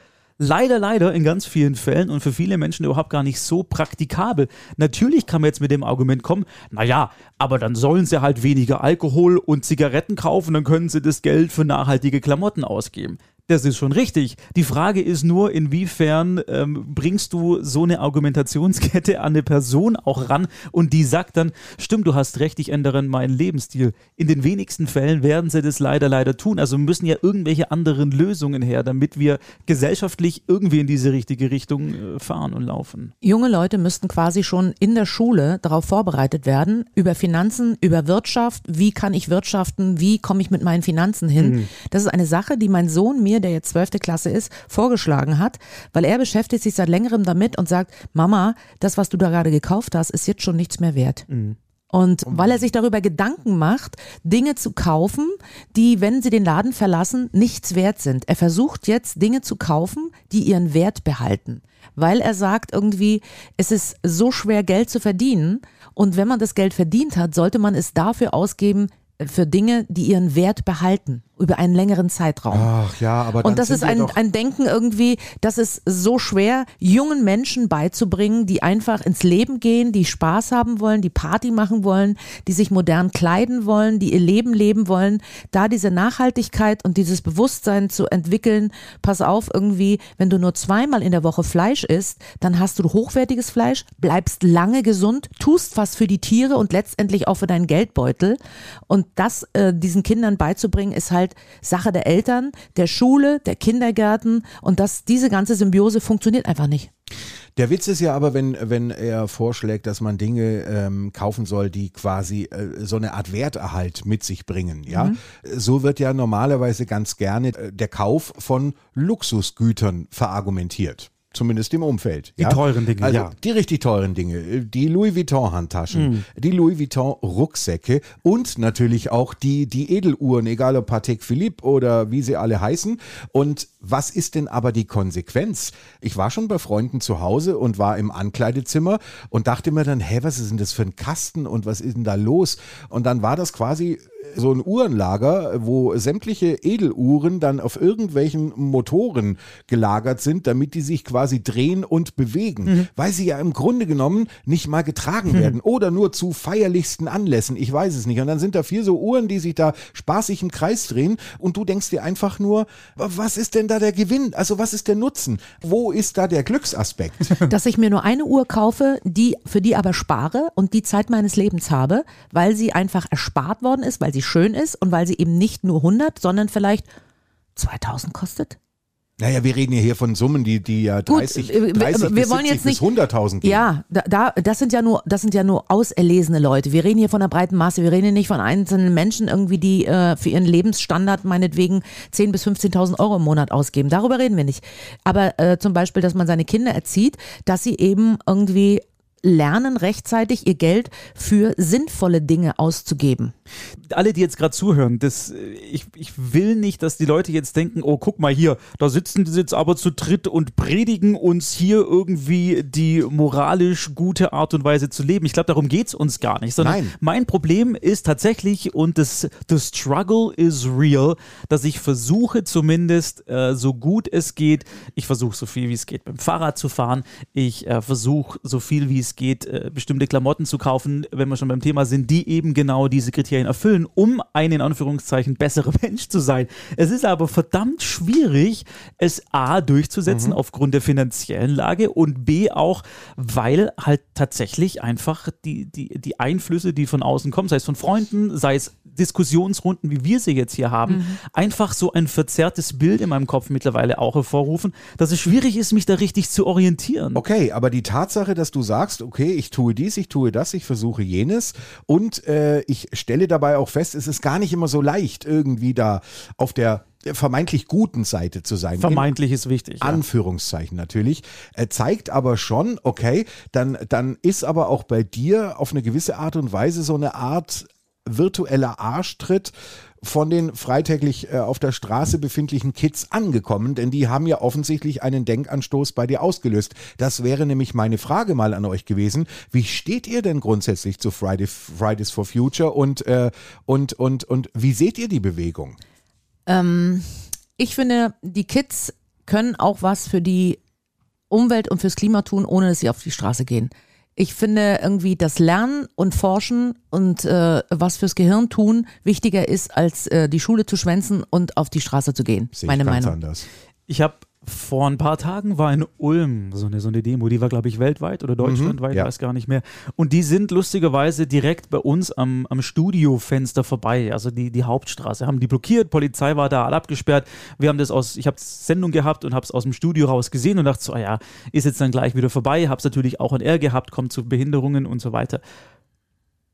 leider, leider in ganz vielen Fällen und für viele Menschen überhaupt gar nicht so praktikabel. Natürlich kann man jetzt mit dem Argument kommen, naja, aber dann sollen sie halt weniger Alkohol und Zigaretten kaufen, dann können sie das Geld für nachhaltige Klamotten ausgeben. Das ist schon richtig. Die Frage ist nur, inwiefern ähm, bringst du so eine Argumentationskette an eine Person auch ran und die sagt dann, stimmt, du hast recht, ich ändere meinen Lebensstil. In den wenigsten Fällen werden sie das leider, leider tun. Also müssen ja irgendwelche anderen Lösungen her, damit wir gesellschaftlich irgendwie in diese richtige Richtung äh, fahren und laufen. Junge Leute müssten quasi schon in der Schule darauf vorbereitet werden, über Finanzen, über Wirtschaft, wie kann ich wirtschaften, wie komme ich mit meinen Finanzen hin. Mhm. Das ist eine Sache, die mein Sohn mir mir, der jetzt zwölfte Klasse ist, vorgeschlagen hat, weil er beschäftigt sich seit längerem damit und sagt, Mama, das, was du da gerade gekauft hast, ist jetzt schon nichts mehr wert. Mhm. Und weil er sich darüber Gedanken macht, Dinge zu kaufen, die, wenn sie den Laden verlassen, nichts wert sind. Er versucht jetzt Dinge zu kaufen, die ihren Wert behalten. Weil er sagt irgendwie, es ist so schwer, Geld zu verdienen. Und wenn man das Geld verdient hat, sollte man es dafür ausgeben, für Dinge, die ihren Wert behalten über einen längeren Zeitraum. Ach ja, aber und das ist ein, ein Denken irgendwie, das ist so schwer, jungen Menschen beizubringen, die einfach ins Leben gehen, die Spaß haben wollen, die Party machen wollen, die sich modern kleiden wollen, die ihr Leben leben wollen, da diese Nachhaltigkeit und dieses Bewusstsein zu entwickeln. Pass auf, irgendwie, wenn du nur zweimal in der Woche Fleisch isst, dann hast du hochwertiges Fleisch, bleibst lange gesund, tust was für die Tiere und letztendlich auch für deinen Geldbeutel. Und das äh, diesen Kindern beizubringen, ist halt halt Sache der Eltern, der Schule, der Kindergärten und dass diese ganze Symbiose funktioniert einfach nicht. Der Witz ist ja aber, wenn, wenn er vorschlägt, dass man Dinge ähm, kaufen soll, die quasi äh, so eine Art Werterhalt mit sich bringen, ja. Mhm. So wird ja normalerweise ganz gerne äh, der Kauf von Luxusgütern verargumentiert zumindest im Umfeld. Die ja? teuren Dinge, also ja. Die richtig teuren Dinge. Die Louis Vuitton Handtaschen, mm. die Louis Vuitton Rucksäcke und natürlich auch die, die Edeluhren, egal ob Patek Philippe oder wie sie alle heißen. Und was ist denn aber die Konsequenz? Ich war schon bei Freunden zu Hause und war im Ankleidezimmer und dachte mir dann, hä, was ist denn das für ein Kasten und was ist denn da los? Und dann war das quasi so ein Uhrenlager, wo sämtliche Edeluhren dann auf irgendwelchen Motoren gelagert sind, damit die sich quasi drehen und bewegen, mhm. weil sie ja im Grunde genommen nicht mal getragen mhm. werden oder nur zu feierlichsten Anlässen. Ich weiß es nicht. Und dann sind da vier so Uhren, die sich da spaßig im Kreis drehen und du denkst dir einfach nur, was ist denn da der Gewinn? Also was ist der Nutzen? Wo ist da der Glücksaspekt? Dass ich mir nur eine Uhr kaufe, die für die aber spare und die Zeit meines Lebens habe, weil sie einfach erspart worden ist, weil sie schön ist und weil sie eben nicht nur 100, sondern vielleicht 2000 kostet? Naja, wir reden ja hier von Summen, die, die ja 30, Gut, 30 wir, wollen jetzt nicht 100.000 gehen. Ja, da, da, das sind ja nur, das sind ja nur auserlesene Leute. Wir reden hier von einer breiten Masse. Wir reden hier nicht von einzelnen Menschen irgendwie, die äh, für ihren Lebensstandard meinetwegen 10.000 bis 15.000 Euro im Monat ausgeben. Darüber reden wir nicht. Aber äh, zum Beispiel, dass man seine Kinder erzieht, dass sie eben irgendwie lernen, rechtzeitig ihr Geld für sinnvolle Dinge auszugeben. Alle, die jetzt gerade zuhören, das, ich, ich will nicht, dass die Leute jetzt denken, oh, guck mal hier, da sitzen die jetzt aber zu dritt und predigen uns hier irgendwie die moralisch gute Art und Weise zu leben. Ich glaube, darum geht es uns gar nicht, sondern Nein. mein Problem ist tatsächlich, und das, the struggle is real, dass ich versuche zumindest, äh, so gut es geht, ich versuche so viel wie es geht beim Fahrrad zu fahren, ich äh, versuche so viel wie es geht, äh, bestimmte Klamotten zu kaufen, wenn wir schon beim Thema sind, die eben genau diese Kriterien erfüllen, um ein in Anführungszeichen besserer Mensch zu sein. Es ist aber verdammt schwierig, es A durchzusetzen mhm. aufgrund der finanziellen Lage und B auch, weil halt tatsächlich einfach die, die, die Einflüsse, die von außen kommen, sei es von Freunden, sei es Diskussionsrunden, wie wir sie jetzt hier haben, mhm. einfach so ein verzerrtes Bild in meinem Kopf mittlerweile auch hervorrufen, dass es schwierig ist, mich da richtig zu orientieren. Okay, aber die Tatsache, dass du sagst, okay, ich tue dies, ich tue das, ich versuche jenes und äh, ich stelle dabei auch fest, es ist gar nicht immer so leicht, irgendwie da auf der vermeintlich guten Seite zu sein. Vermeintlich ist wichtig. Anführungszeichen ja. natürlich. Er zeigt aber schon, okay, dann, dann ist aber auch bei dir auf eine gewisse Art und Weise so eine Art virtueller Arschtritt von den freitäglich äh, auf der Straße befindlichen Kids angekommen, denn die haben ja offensichtlich einen Denkanstoß bei dir ausgelöst. Das wäre nämlich meine Frage mal an euch gewesen. Wie steht ihr denn grundsätzlich zu Friday, Fridays for Future und, äh, und, und, und wie seht ihr die Bewegung? Ähm, ich finde, die Kids können auch was für die Umwelt und fürs Klima tun, ohne dass sie auf die Straße gehen. Ich finde irgendwie das Lernen und Forschen und äh, was fürs Gehirn tun wichtiger ist, als äh, die Schule zu schwänzen und auf die Straße zu gehen. Sehe ich Meine ganz Meinung. anders. Ich habe vor ein paar Tagen war in Ulm so eine, so eine Demo, die war, glaube ich, weltweit oder deutschlandweit, Mhm, ja. weiß gar nicht mehr. Und die sind lustigerweise direkt bei uns am, am Studiofenster vorbei, also die, die Hauptstraße, haben die blockiert, Polizei war da, alle abgesperrt. Wir haben das aus, ich habe Sendung gehabt und habe es aus dem Studio raus gesehen und dachte so, ah ja, ist jetzt dann gleich wieder vorbei, habe es natürlich auch in R gehabt, kommt zu Behinderungen und so weiter.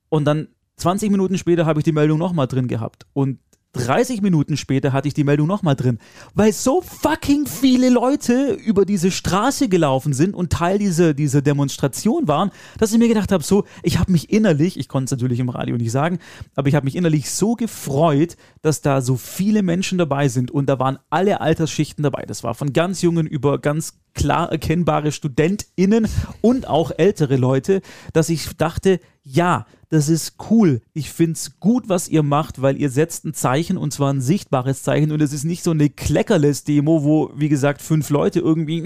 Und dann 20 Minuten später habe ich die Meldung nochmal drin gehabt. Und 30 Minuten später hatte ich die Meldung nochmal drin, weil so fucking viele Leute über diese Straße gelaufen sind und Teil dieser, dieser Demonstration waren, dass ich mir gedacht habe, so, ich habe mich innerlich, ich konnte es natürlich im Radio nicht sagen, aber ich habe mich innerlich so gefreut, dass da so viele Menschen dabei sind und da waren alle Altersschichten dabei. Das war von ganz jungen über ganz klar erkennbare StudentInnen und auch ältere Leute, dass ich dachte, ja, das ist cool. Ich find's gut, was ihr macht, weil ihr setzt ein Zeichen und zwar ein sichtbares Zeichen und es ist nicht so eine Kleckerles-Demo, wo, wie gesagt, fünf Leute irgendwie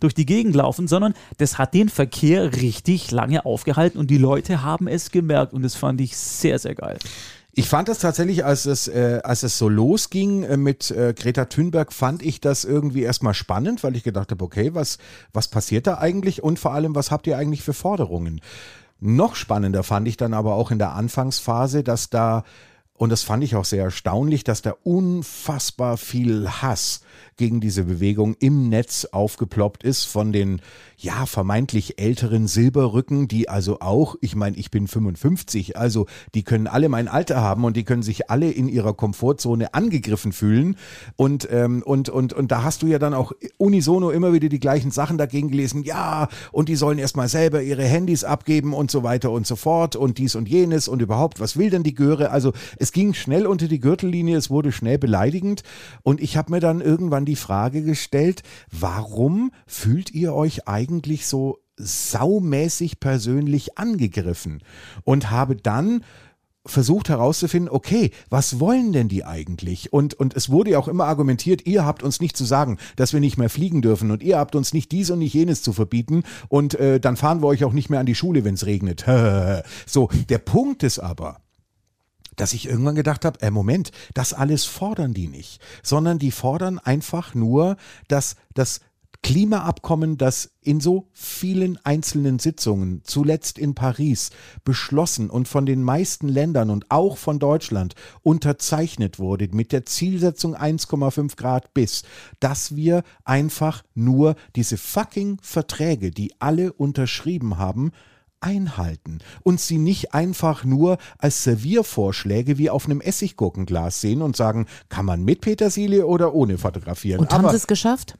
durch die Gegend laufen, sondern das hat den Verkehr richtig lange aufgehalten und die Leute haben es gemerkt und das fand ich sehr, sehr geil. Ich fand das tatsächlich, als es, äh, als es so losging äh, mit äh, Greta Thunberg, fand ich das irgendwie erstmal spannend, weil ich gedacht habe, okay, was, was passiert da eigentlich und vor allem, was habt ihr eigentlich für Forderungen? Noch spannender fand ich dann aber auch in der Anfangsphase, dass da, und das fand ich auch sehr erstaunlich, dass da unfassbar viel Hass gegen diese Bewegung im Netz aufgeploppt ist von den ja vermeintlich älteren Silberrücken, die also auch, ich meine, ich bin 55, also die können alle mein Alter haben und die können sich alle in ihrer Komfortzone angegriffen fühlen. Und ähm, und und und da hast du ja dann auch unisono immer wieder die gleichen Sachen dagegen gelesen, ja und die sollen erstmal selber ihre Handys abgeben und so weiter und so fort und dies und jenes und überhaupt, was will denn die Göre? Also es ging schnell unter die Gürtellinie, es wurde schnell beleidigend. Und ich habe mir dann irgendwann die Frage gestellt, warum fühlt ihr euch eigentlich so saumäßig persönlich angegriffen? Und habe dann versucht herauszufinden, okay, was wollen denn die eigentlich? Und, und es wurde ja auch immer argumentiert, ihr habt uns nicht zu sagen, dass wir nicht mehr fliegen dürfen und ihr habt uns nicht dies und nicht jenes zu verbieten und äh, dann fahren wir euch auch nicht mehr an die Schule, wenn es regnet. so, der Punkt ist aber, dass ich irgendwann gedacht habe, äh, Moment, das alles fordern die nicht, sondern die fordern einfach nur, dass das Klimaabkommen, das in so vielen einzelnen Sitzungen, zuletzt in Paris, beschlossen und von den meisten Ländern und auch von Deutschland unterzeichnet wurde mit der Zielsetzung 1,5 Grad bis, dass wir einfach nur diese fucking Verträge, die alle unterschrieben haben, einhalten und sie nicht einfach nur als Serviervorschläge wie auf einem Essiggurkenglas sehen und sagen, kann man mit Petersilie oder ohne fotografieren. Und haben Aber sie es geschafft?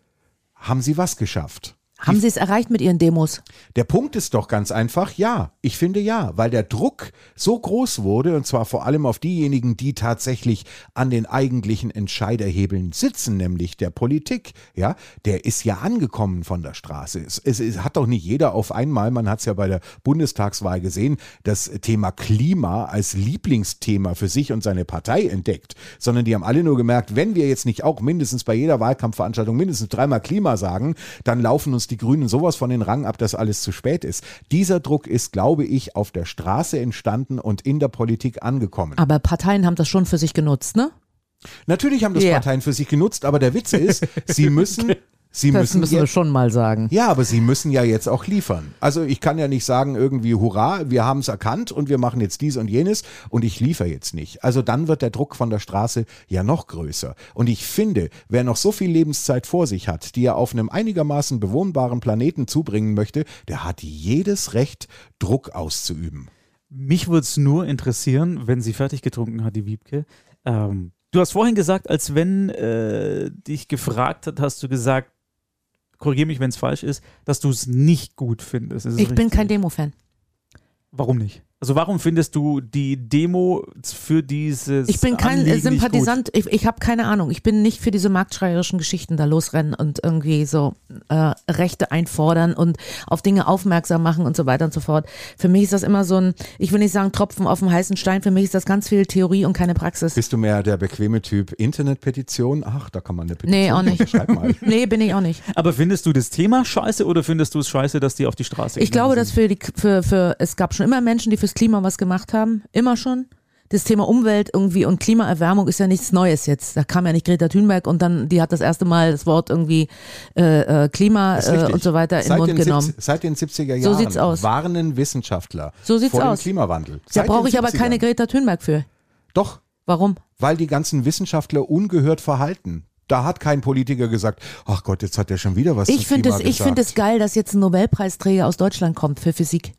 haben sie was geschafft? Haben sie es erreicht mit ihren Demos? Der Punkt ist doch ganz einfach, ja. Ich finde ja, weil der Druck so groß wurde, und zwar vor allem auf diejenigen, die tatsächlich an den eigentlichen Entscheiderhebeln sitzen, nämlich der Politik, ja, der ist ja angekommen von der Straße. Es, es, es hat doch nicht jeder auf einmal, man hat es ja bei der Bundestagswahl gesehen, das Thema Klima als Lieblingsthema für sich und seine Partei entdeckt, sondern die haben alle nur gemerkt, wenn wir jetzt nicht auch mindestens bei jeder Wahlkampfveranstaltung mindestens dreimal Klima sagen, dann laufen uns die Grünen sowas von den Rang ab, dass alles zu spät ist. Dieser Druck ist, glaube ich, auf der Straße entstanden und in der Politik angekommen. Aber Parteien haben das schon für sich genutzt, ne? Natürlich haben das Ja. Parteien für sich genutzt, aber der Witz ist, sie müssen, sie Das müssen, müssen wir schon mal sagen. ja, aber sie müssen ja jetzt auch liefern. Also ich kann ja nicht sagen irgendwie, hurra, wir haben es erkannt und wir machen jetzt dies und jenes und ich liefere jetzt nicht. Also dann wird der Druck von der Straße ja noch größer. Und ich finde, wer noch so viel Lebenszeit vor sich hat, die er auf einem einigermaßen bewohnbaren Planeten zubringen möchte, der hat jedes Recht, Druck auszuüben. Mich würde es nur interessieren, wenn sie fertig getrunken hat, die Wiebke. Ähm, du hast vorhin gesagt, als wenn äh, dich gefragt hat, hast du gesagt, korrigiere mich, wenn es falsch ist, dass du es nicht gut findest. Ich bin kein Demo-Fan. Warum nicht? Also warum findest du die Demo für dieses Ich bin kein Anliegen Sympathisant, ich, ich habe keine Ahnung. Ich bin nicht für diese marktschreierischen Geschichten da losrennen und irgendwie so äh, Rechte einfordern und auf Dinge aufmerksam machen und so weiter und so fort. Für mich ist das immer so ein, ich will nicht sagen Tropfen auf dem heißen Stein, für mich ist das ganz viel Theorie und keine Praxis. Bist du mehr der bequeme Typ Internetpetition? Ach, da kann man eine Petition. Nee, auch nicht. Schreib mal. Nee, bin ich auch nicht. Aber findest du das Thema scheiße oder findest du es scheiße, dass die auf die Straße Ich gegangen glaube, dass für die, für, für, es gab schon immer Menschen, die fürs Klima was gemacht haben. Immer schon. Das Thema Umwelt irgendwie und Klimaerwärmung ist ja nichts Neues jetzt. Da kam ja nicht Greta Thunberg und dann, die hat das erste Mal das Wort irgendwie äh, äh, Klima Das äh, und so weiter in den Mund genommen. 70, seit den 70er Jahren So sieht's aus. warnen Wissenschaftler So sieht's vor aus. dem Klimawandel. Da brauche ich aber 70ern. keine Greta Thunberg für. Doch, Warum? weil die ganzen Wissenschaftler ungehört verhalten. Da hat kein Politiker gesagt, ach Gott, jetzt hat er schon wieder was Ich zum finde Klima es, ich finde es gesagt. geil, dass jetzt ein Nobelpreisträger aus Deutschland kommt für Physik.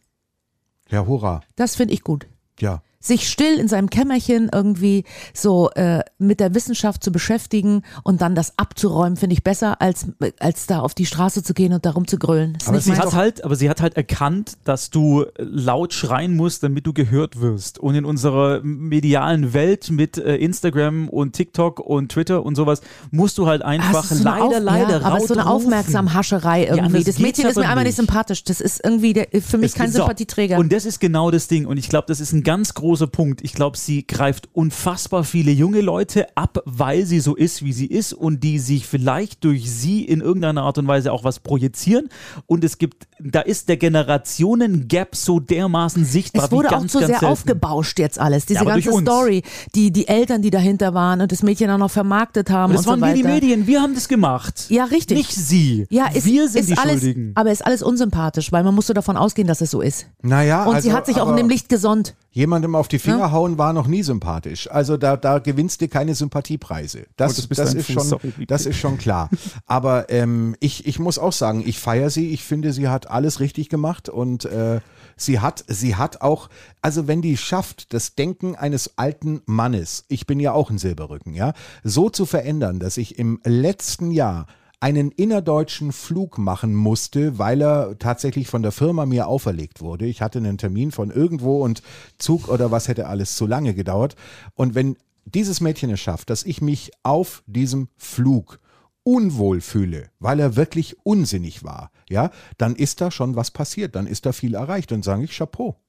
Ja, hurra. Das finde ich gut. Ja. Sich still in seinem Kämmerchen irgendwie so äh, mit der Wissenschaft zu beschäftigen und dann das abzuräumen, finde ich besser, als, als da auf die Straße zu gehen und darum zu grölen. Aber nicht sie hat halt, aber sie hat halt erkannt, dass du laut schreien musst, damit du gehört wirst. Und in unserer medialen Welt mit äh, Instagram und TikTok und Twitter und sowas musst du halt einfach so leider, Auf- leider ja, aber es ist so eine. Aufmerksamhascherei irgendwie. anders das geht's Mädchen ist mir aber einfach nicht nicht. sympathisch. Das ist irgendwie der, für mich Es kein geht- so. Sympathieträger. Und das ist genau das Ding. Und ich glaube, das ist ein ganz großer Punkt. Ich glaube, sie greift unfassbar viele junge Leute ab, weil sie so ist, wie sie ist und die sich vielleicht durch sie in irgendeiner Art und Weise auch was projizieren. Und es gibt, da ist der Generationen-Gap so dermaßen sichtbar. es wurde wie auch ganz, zu ganz sehr selten. aufgebauscht jetzt alles. Diese Ja, ganze. Story, die, die Eltern, die dahinter waren und das Mädchen auch noch vermarktet haben Und das und waren so wir weiter. die Medien, wir haben das gemacht. Ja, richtig. Nicht sie. Ja, ist, wir sind ist die alles, Schuldigen. Aber ist alles unsympathisch, weil man musste davon ausgehen, dass es so ist. Naja, Und also, sie hat sich auch in dem Licht gesonnt. Jemandem auf die Finger hauen war noch nie sympathisch. Also da, da gewinnst du keine Sympathiepreise. Das, Oh, das das, ist, schon, das ist schon klar. Aber ähm, ich, ich muss auch sagen, ich feiere sie. Ich finde, sie hat alles richtig gemacht und äh, sie hat, sie hat auch, also wenn die schafft, das Denken eines alten Mannes, ich bin ja auch ein Silberrücken, ja, so zu verändern, dass ich im letzten Jahr einen innerdeutschen Flug machen musste, weil er tatsächlich von der Firma mir auferlegt wurde. Ich hatte einen Termin von irgendwo und Zug oder was hätte alles zu lange gedauert. Und wenn dieses Mädchen es schafft, dass ich mich auf diesem Flug unwohl fühle, weil er wirklich unsinnig war, ja, dann ist da schon was passiert, dann ist da viel erreicht und sage ich Chapeau.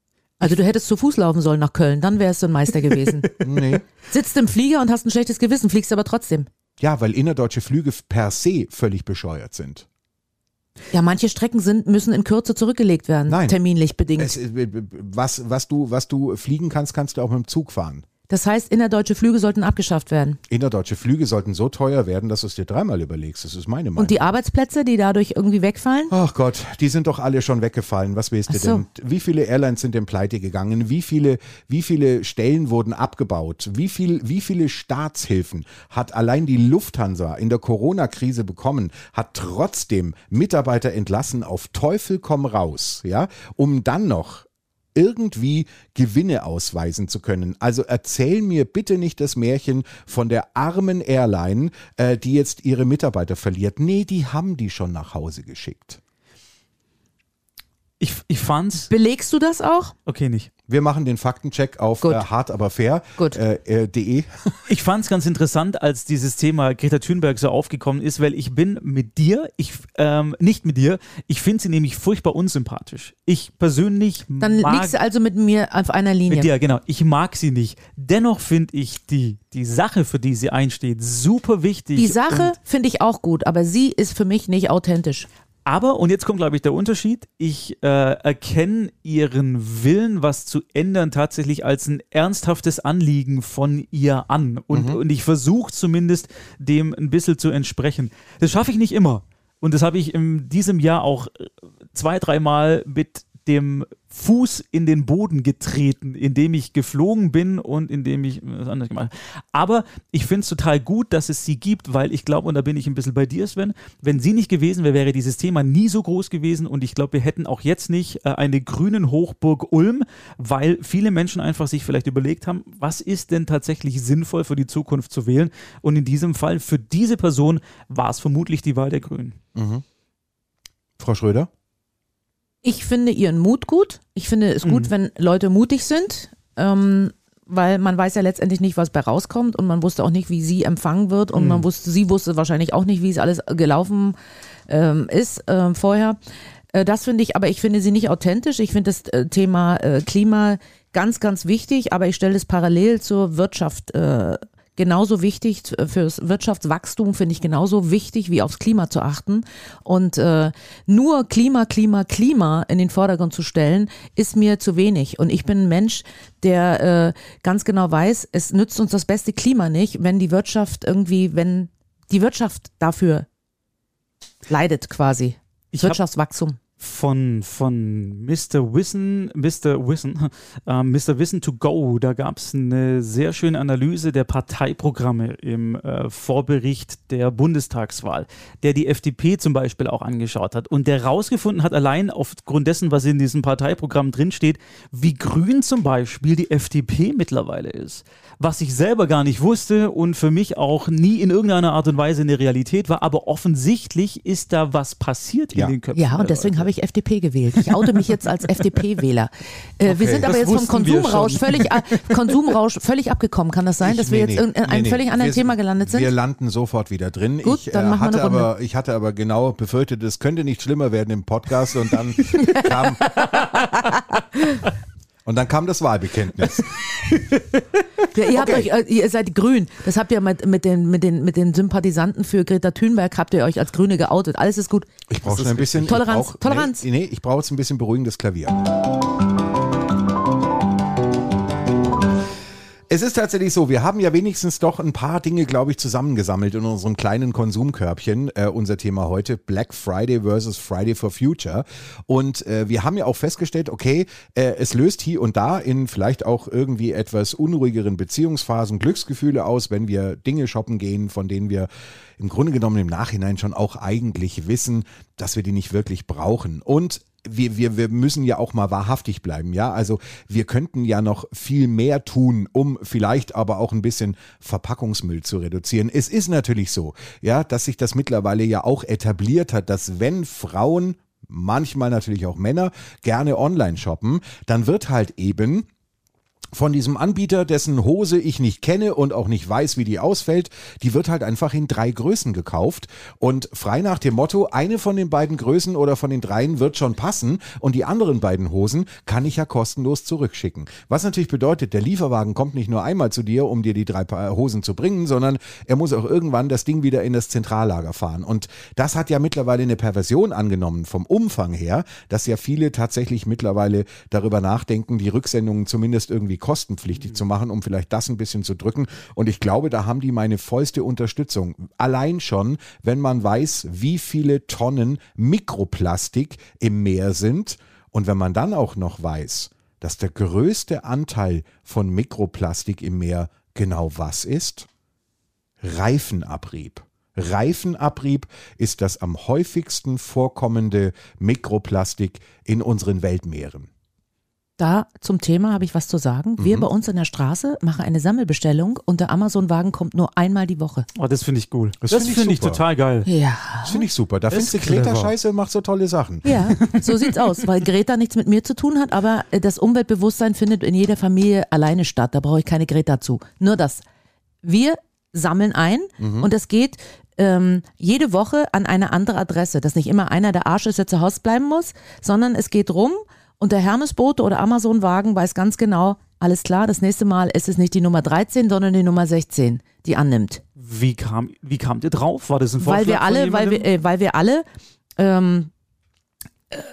Also du hättest zu Fuß laufen sollen nach Köln, dann wärst du ein Meister gewesen. Nee. Sitzt im Flieger und hast ein schlechtes Gewissen, fliegst aber trotzdem. Ja, weil innerdeutsche Flüge per se völlig bescheuert sind. Ja, manche Strecken sind, müssen in Kürze zurückgelegt werden, Nein. terminlich bedingt. Es, äh, was, was, du, was du fliegen kannst, kannst du auch mit dem Zug fahren. Das heißt, innerdeutsche Flüge sollten abgeschafft werden. Innerdeutsche Flüge sollten so teuer werden, dass du es dir dreimal überlegst. Das ist meine Meinung. Und die Arbeitsplätze, die dadurch irgendwie wegfallen? Ach Gott, die sind doch alle schon weggefallen. Was willst du so. denn? Wie viele Airlines sind denn pleite gegangen? Wie viele, wie viele Stellen wurden abgebaut? Wie, viel, wie viele Staatshilfen hat allein die Lufthansa in der Corona-Krise bekommen? Hat trotzdem Mitarbeiter entlassen auf Teufel komm raus, ja, um dann noch irgendwie Gewinne ausweisen zu können. Also erzähl mir bitte nicht das Märchen von der armen Airline, äh, die jetzt ihre Mitarbeiter verliert. Nee, die haben die schon nach Hause geschickt. Ich, ich fand's. Belegst du das auch? Okay, nicht. Wir machen den Faktencheck auf äh, hart aber fair Gut. Äh, äh, de. Ich fand es ganz interessant, als dieses Thema Greta Thunberg so aufgekommen ist, weil ich bin mit dir, ich ähm, nicht mit dir, ich finde sie nämlich furchtbar unsympathisch. Ich persönlich Dann mag liegst du also mit mir auf einer Linie. mit dir, genau. Ich mag sie nicht. Dennoch finde ich die, die Sache, für die sie einsteht, super wichtig. Die Sache finde ich auch gut, aber sie ist für mich nicht authentisch. Aber, und jetzt kommt, glaube ich, der Unterschied, ich äh, erkenne ihren Willen, was zu ändern, tatsächlich als ein ernsthaftes Anliegen von ihr an. Und, und ich versuche zumindest, dem ein bisschen zu entsprechen. Das schaffe ich nicht immer. Und das habe ich in diesem Jahr auch äh, zwei, dreimal mit dem Fuß in den Boden getreten, indem ich geflogen bin und indem ich was anderes gemacht habe. Aber ich finde es total gut, dass es sie gibt, weil ich glaube, und da bin ich ein bisschen bei dir, Sven, wenn sie nicht gewesen wäre, wäre dieses Thema nie so groß gewesen und ich glaube, wir hätten auch jetzt nicht äh, eine grünen Hochburg Ulm, weil viele Menschen einfach sich vielleicht überlegt haben, was ist denn tatsächlich sinnvoll für die Zukunft zu wählen und in diesem Fall für diese Person war es vermutlich die Wahl der Grünen. Frau Schröder? Ich finde ihren Mut gut. Ich finde es gut, wenn Leute mutig sind, ähm, weil man weiß ja letztendlich nicht, was bei rauskommt und man wusste auch nicht, wie sie empfangen wird und man wusste, sie wusste wahrscheinlich auch nicht, wie es alles gelaufen ähm, ist ähm, vorher. Äh, das finde ich, aber ich finde sie nicht authentisch. Ich finde das äh, Thema äh, Klima ganz, ganz wichtig, aber ich stelle es parallel zur Wirtschaft äh, genauso wichtig, fürs Wirtschaftswachstum finde ich genauso wichtig, wie aufs Klima zu achten. Und äh, nur Klima, Klima, Klima in den Vordergrund zu stellen, ist mir zu wenig. Und ich bin ein Mensch, der äh, ganz genau weiß, es nützt uns das beste Klima nicht, wenn die Wirtschaft irgendwie, wenn die Wirtschaft dafür leidet quasi. Ich Wirtschaftswachstum. Von, von Mr. Wissen, Mr. Wissen, äh, Mr. Wissen to go. Da gab es eine sehr schöne Analyse der Parteiprogramme im äh, Vorbericht der Bundestagswahl, der die FDP zum Beispiel auch angeschaut hat und der rausgefunden hat, allein aufgrund dessen, was in diesem Parteiprogramm drinsteht, wie grün zum Beispiel die FDP mittlerweile ist. Was ich selber gar nicht wusste und für mich auch nie in irgendeiner Art und Weise eine Realität war, aber offensichtlich ist da was passiert Ja. in den Köpfen. Ja, und deswegen Leute. Habe ich FDP gewählt. Ich oute mich jetzt als FDP-Wähler. Äh, wir sind aber jetzt vom Konsumrausch völlig, äh, Konsumrausch völlig abgekommen. Kann das sein, dass wir Nee, jetzt nee, in, in einem nee, völlig nee. anderen wir, Thema gelandet sind? Wir landen sofort wieder drin. Gut, ich, dann äh, machen wir hatte aber, ich hatte aber genau befürchtet, es könnte nicht schlimmer werden im Podcast und dann kam und dann kam das Wahlbekenntnis. Ja, ihr, habt Okay. euch, äh, ihr seid grün. Das habt ihr mit, mit, den, mit, den, mit den Sympathisanten für Greta Thunberg, habt ihr euch als Grüne geoutet. Alles ist gut. Ich brauche schon ein bisschen ich Toleranz, brauch, Toleranz. Nee, nee, ich brauche jetzt ein bisschen beruhigendes Klavier. Es ist tatsächlich so, wir haben ja wenigstens doch ein paar Dinge, glaube ich, zusammengesammelt in unserem kleinen Konsumkörbchen. Äh, unser Thema heute, Black Friday versus Friday for Future. Und äh, wir haben ja auch festgestellt, okay, äh, es löst hier und da in vielleicht auch irgendwie etwas unruhigeren Beziehungsphasen Glücksgefühle aus, wenn wir Dinge shoppen gehen, von denen wir im Grunde genommen im Nachhinein schon auch eigentlich wissen, dass wir die nicht wirklich brauchen. Und wir, wir, wir müssen ja auch mal wahrhaftig bleiben, ja. Also wir könnten ja noch viel mehr tun, um vielleicht aber auch ein bisschen Verpackungsmüll zu reduzieren. Es ist natürlich so, ja, dass sich das mittlerweile ja auch etabliert hat, dass wenn Frauen, manchmal natürlich auch Männer, gerne online shoppen, dann wird halt eben von diesem Anbieter, dessen Hose ich nicht kenne und auch nicht weiß, wie die ausfällt, die wird halt einfach in drei Größen gekauft und frei nach dem Motto, eine von den beiden Größen oder von den dreien wird schon passen und die anderen beiden Hosen kann ich ja kostenlos zurückschicken. Was natürlich bedeutet, der Lieferwagen kommt nicht nur einmal zu dir, um dir die drei Paar Hosen zu bringen, sondern er muss auch irgendwann das Ding wieder in das Zentrallager fahren und das hat ja mittlerweile eine Perversion angenommen vom Umfang her, dass ja viele tatsächlich mittlerweile darüber nachdenken, die Rücksendungen zumindest irgendwie kostenpflichtig zu machen, um vielleicht das ein bisschen zu drücken. Und ich glaube, da haben die meine vollste Unterstützung. Allein schon, wenn man weiß, wie viele Tonnen Mikroplastik im Meer sind und wenn man dann auch noch weiß, dass der größte Anteil von Mikroplastik im Meer genau was ist? Reifenabrieb. Reifenabrieb ist das am häufigsten vorkommende Mikroplastik in unseren Weltmeeren. Da zum Thema habe ich was zu sagen. Wir Mhm. bei uns in der Straße machen eine Sammelbestellung und der Amazon-Wagen kommt nur einmal die Woche. Oh, das finde ich cool. Das Das, find ich finde ich total geil. Ja. Das finde ich super. Da Das findest du. Greta scheiße und macht so tolle Sachen. Ja, so sieht's aus, weil Greta nichts mit mir zu tun hat, aber äh, das Umweltbewusstsein findet in jeder Familie alleine statt. Da brauche ich keine Greta zu. Nur das. Wir sammeln ein und das geht ähm, jede Woche an eine andere Adresse, dass nicht immer einer der Arsch ist, der zu Hause bleiben muss, sondern es geht rum und der Hermesbote oder Amazon-Wagen weiß ganz genau, alles klar, das nächste Mal ist es nicht die Nummer 13, sondern die Nummer 16, die annimmt. Wie, kam, wie kamt ihr drauf? War das ein Vorschlag Weil wir alle, weil wir, äh, weil wir alle ähm, äh,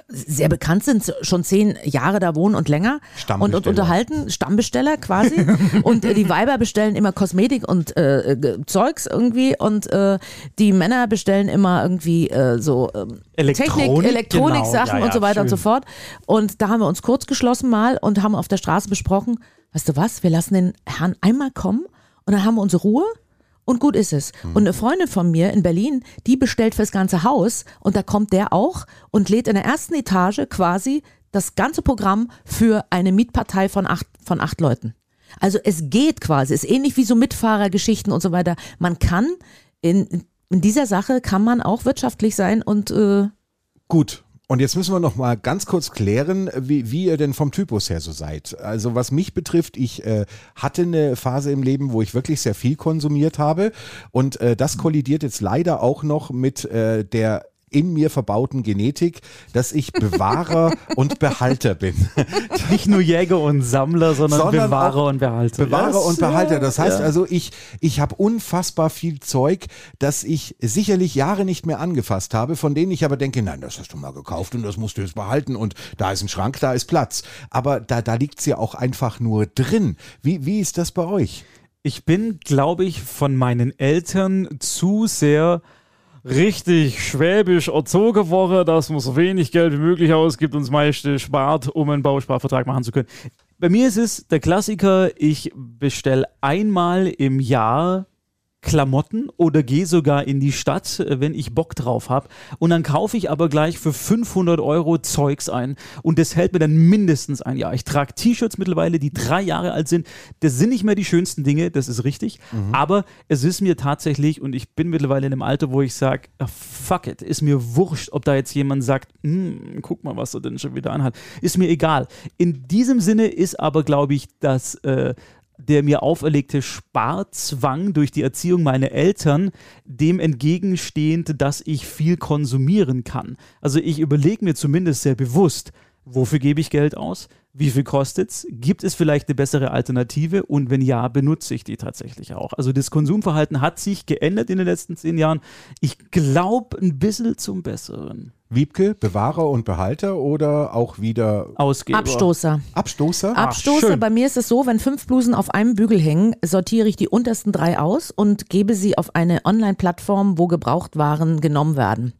sehr bekannt sind, schon zehn Jahre da wohnen und länger und, und unterhalten, Stammbesteller quasi. und äh, die Weiber bestellen immer Kosmetik und äh, Zeugs irgendwie und äh, die Männer bestellen immer irgendwie äh, so ähm, Technik, Elektronik, Elektronik-Sachen genau. Ja, und so ja, weiter und so schön. fort. Und da haben wir uns kurz geschlossen mal und haben auf der Straße besprochen, weißt du was, wir lassen den Herrn einmal kommen und dann haben wir unsere Ruhe und gut ist es. Und eine Freundin von mir in Berlin, die bestellt fürs ganze Haus und da kommt der auch und lädt in der ersten Etage quasi das ganze Programm für eine Mietpartei von acht, von acht Leuten. Also es geht quasi, ist ähnlich wie so Mitfahrergeschichten und so weiter. Man kann in, in dieser Sache kann man auch wirtschaftlich sein und äh, Gut. Und jetzt müssen wir noch mal ganz kurz klären, wie, wie ihr denn vom Typus her so seid. Also was mich betrifft, ich äh, hatte eine Phase im Leben, wo ich wirklich sehr viel konsumiert habe und äh, das kollidiert jetzt leider auch noch mit äh, der in mir verbauten Genetik, dass ich Bewahrer und Behalter bin. Nicht nur Jäger und Sammler, sondern, Sondern Bewahrer und Behalter. Bewahrer Ja, und Behalter. Das heißt ja. also, ich, ich habe unfassbar viel Zeug, das ich sicherlich Jahre nicht mehr angefasst habe, von denen ich aber denke, nein, das hast du mal gekauft und das musst du jetzt behalten und da ist ein Schrank, da ist Platz. Aber da, da liegt's ja auch einfach nur drin. Wie, wie ist das bei euch? Ich bin, glaube ich, von meinen Eltern zu sehr richtig schwäbisch erzogen worden, dass man so wenig Geld wie möglich ausgibt und das meiste spart, um einen Bausparvertrag machen zu können. Bei mir ist es der Klassiker, ich bestelle einmal im Jahr Klamotten oder gehe sogar in die Stadt, äh, wenn ich Bock drauf habe. Und dann kaufe ich aber gleich für 500 Euro Zeugs ein. Und das hält mir dann mindestens ein Jahr. Ich trage T-Shirts mittlerweile, die drei Jahre alt sind. Das sind nicht mehr die schönsten Dinge, das ist richtig. Aber es ist mir tatsächlich, und ich bin mittlerweile in einem Alter, wo ich sage, fuck it, ist mir wurscht, ob da jetzt jemand sagt, "Hm, guck mal, was er denn schon wieder anhat. Ist mir egal. In diesem Sinne ist aber, glaube ich, das äh, der mir auferlegte Sparzwang durch die Erziehung meiner Eltern dem entgegenstehend, dass ich viel konsumieren kann. Also ich überlege mir zumindest sehr bewusst, wofür gebe ich Geld aus? Wie viel kostet's? Gibt es vielleicht eine bessere Alternative? Und wenn ja, benutze ich die tatsächlich auch. Also das Konsumverhalten hat sich geändert in den letzten zehn Jahren. Ich glaube ein bisschen zum Besseren. Wiebke, Bewahrer und Behalter oder auch wieder Ausgeber. Abstoßer. Abstoßer? Abstoßer. schön. Bei mir ist es so, wenn fünf Blusen auf einem Bügel hängen, sortiere ich die untersten drei aus und gebe sie auf eine Online-Plattform, wo Gebrauchtwaren genommen werden.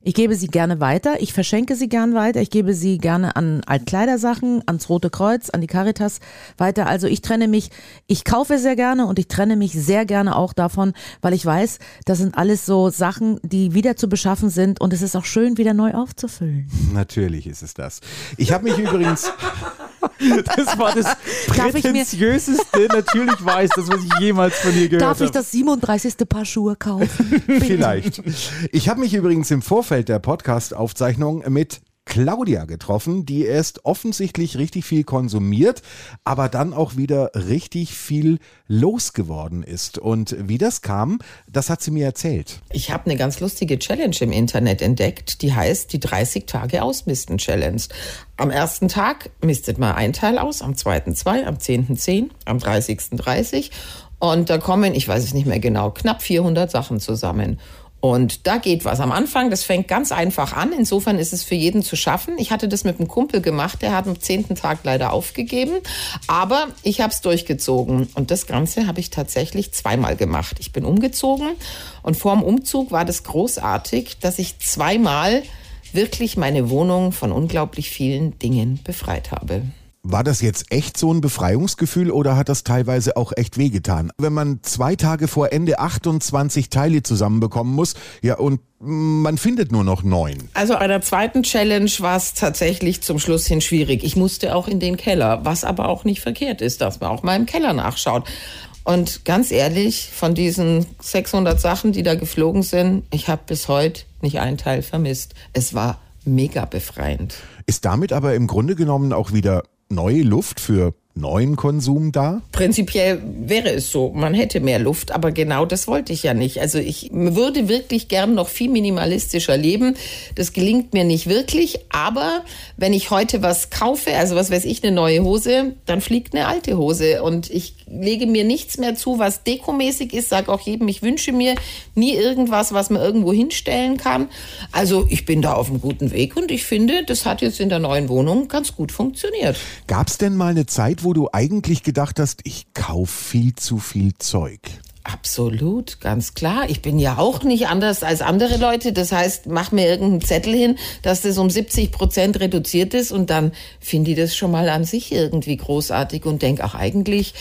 Ich gebe sie gerne weiter, ich verschenke sie gern weiter, ich gebe sie gerne an Altkleidersachen, ans Rote Kreuz, an die Caritas weiter. Also ich trenne mich, ich kaufe sehr gerne und ich trenne mich sehr gerne auch davon, weil ich weiß, das sind alles so Sachen, die wieder zu beschaffen sind und es ist auch schön, wieder neu aufzufüllen. Natürlich ist es das. Ich habe mich übrigens, Das war das prätentiöseste, natürlich weiß, das, was ich jemals von dir gehört Darf ich habe. das 37. Paar Schuhe kaufen? vielleicht, ich habe mich übrigens im Vorfeld der Podcast-Aufzeichnung mit Claudia getroffen, die erst offensichtlich richtig viel konsumiert, aber dann auch wieder richtig viel losgeworden ist. Und wie das kam, das hat sie mir erzählt. Ich habe eine ganz lustige Challenge im Internet entdeckt, die heißt die 30 Tage Ausmisten Challenge. Am ersten Tag mistet man ein Teil aus, am zweiten zwei, am zehnten zehn, am 30. 30 und da kommen, ich weiß es nicht mehr genau, knapp 400 Sachen zusammen. Und da geht was. Am Anfang, das fängt ganz einfach an. Insofern ist es für jeden zu schaffen. Ich hatte das mit einem Kumpel gemacht, der hat am zehnten Tag leider aufgegeben. Aber ich habe es durchgezogen. Und das Ganze habe ich tatsächlich zweimal gemacht. Ich bin umgezogen und vor dem Umzug war das großartig, dass ich zweimal wirklich meine Wohnung von unglaublich vielen Dingen befreit habe. War das jetzt echt so ein Befreiungsgefühl oder hat das teilweise auch echt wehgetan? Wenn man zwei Tage vor Ende 28 Teile zusammenbekommen muss, ja, und man findet nur noch neun. Also bei der zweiten Challenge war es tatsächlich zum Schluss hin schwierig. Ich musste auch in den Keller, was aber auch nicht verkehrt ist, dass man auch mal im Keller nachschaut. Und ganz ehrlich, von diesen 600 Sachen, die da geflogen sind, ich habe bis heute nicht einen Teil vermisst. Es war mega befreiend. Ist damit aber im Grunde genommen auch wieder neue Luft für neuen Konsum da? Prinzipiell wäre es so, man hätte mehr Luft, aber genau das wollte ich ja nicht. Also ich würde wirklich gern noch viel minimalistischer leben. Das gelingt mir nicht wirklich, aber wenn ich heute was kaufe, also was weiß ich, eine neue Hose, dann fliegt eine alte Hose und ich lege mir nichts mehr zu, was dekomäßig ist, sage auch jedem, ich wünsche mir nie irgendwas, was man irgendwo hinstellen kann. Also ich bin da auf einem guten Weg und ich finde, das hat jetzt in der neuen Wohnung ganz gut funktioniert. Gab es denn mal eine Zeit, wo du eigentlich gedacht hast, ich kauf viel zu viel Zeug? Absolut, ganz klar. Ich bin ja auch nicht anders als andere Leute. Das heißt, mach mir irgendeinen Zettel hin, dass das um 70 Prozent reduziert ist und dann finde ich das schon mal an sich irgendwie großartig und denke, ach eigentlich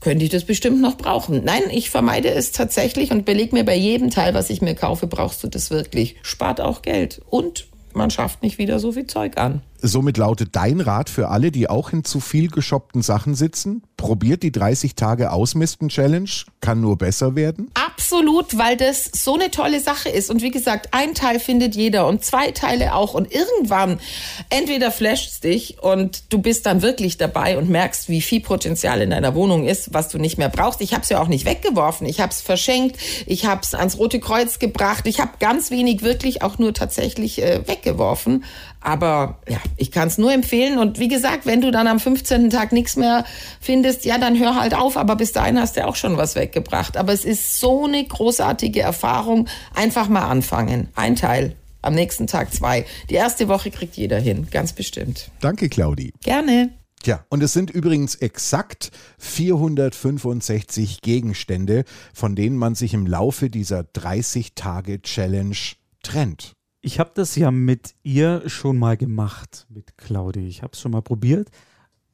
könnte ich das bestimmt noch brauchen. Nein, ich vermeide es tatsächlich und beleg mir bei jedem Teil, was ich mir kaufe, brauchst du das wirklich. Spart auch Geld und man schafft nicht wieder so viel Zeug an. Somit lautet dein Rat für alle, die auch in zu viel geshoppten Sachen sitzen? Probiert die 30 Tage Ausmisten Challenge, kann nur besser werden. absolut, weil das so eine tolle Sache ist. Und wie gesagt, ein Teil findet jeder und zwei Teile auch. Und irgendwann, entweder flasht dich und du bist dann wirklich dabei und merkst, wie viel Potenzial in deiner Wohnung ist, was du nicht mehr brauchst. Ich habe es ja auch nicht weggeworfen. Ich habe es verschenkt. Ich habe es ans Rote Kreuz gebracht. Ich habe ganz wenig wirklich auch nur tatsächlich äh, weggeworfen. Aber ja, ich kann es nur empfehlen. Und wie gesagt, wenn du dann am 15. Tag nichts mehr findest, ja, dann hör halt auf. Aber bis dahin hast du auch schon was weggebracht. Aber es ist so eine großartige Erfahrung. Einfach mal anfangen. Ein Teil. Am nächsten Tag zwei. Die erste Woche kriegt jeder hin. Ganz bestimmt. Danke, Claudi. Gerne. Tja, und es sind übrigens exakt 465 Gegenstände, von denen man sich im Laufe dieser 30-Tage-Challenge trennt. Ich habe das ja mit ihr schon mal gemacht, mit Claudi. Ich habe es schon mal probiert.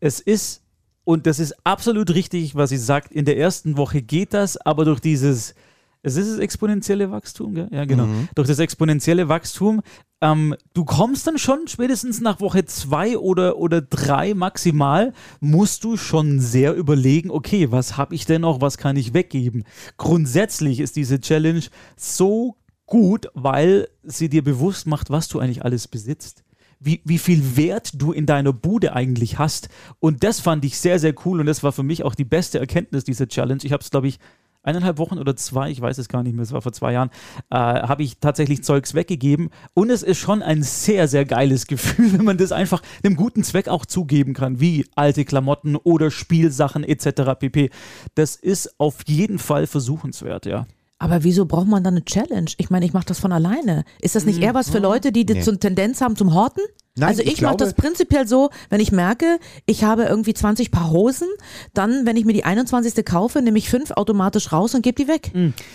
Es ist, und das ist absolut richtig, was sie sagt, in der ersten Woche geht das, aber durch dieses, es ist das exponentielle Wachstum, gell? ja genau, Mhm. durch das exponentielle Wachstum, ähm, du kommst dann schon spätestens nach Woche zwei oder, oder drei maximal, musst du schon sehr überlegen, okay, was habe ich denn noch, was kann ich weggeben? Grundsätzlich ist diese Challenge so gut, weil sie dir bewusst macht, was du eigentlich alles besitzt. Wie, wie viel Wert du in deiner Bude eigentlich hast. Und das fand ich sehr, sehr cool. Und das war für mich auch die beste Erkenntnis dieser Challenge. Ich habe es, glaube ich, eineinhalb Wochen oder zwei, ich weiß es gar nicht mehr, es war vor zwei Jahren, äh, habe ich tatsächlich Zeugs weggegeben. Und es ist schon ein sehr, sehr geiles Gefühl, wenn man das einfach einem guten Zweck auch zugeben kann, wie alte Klamotten oder Spielsachen etc. pp. Das ist auf jeden Fall versuchenswert, ja. Aber wieso braucht man dann eine Challenge? Ich meine, ich mache das von alleine. Ist das nicht eher was für Leute, die die so eine Tendenz haben zum Horten? Nein, also ich ich, mache glaube- das prinzipiell so, wenn ich merke, ich habe irgendwie 20 Paar Hosen, dann, wenn ich mir die 21. kaufe, nehme ich fünf automatisch raus und gebe die weg.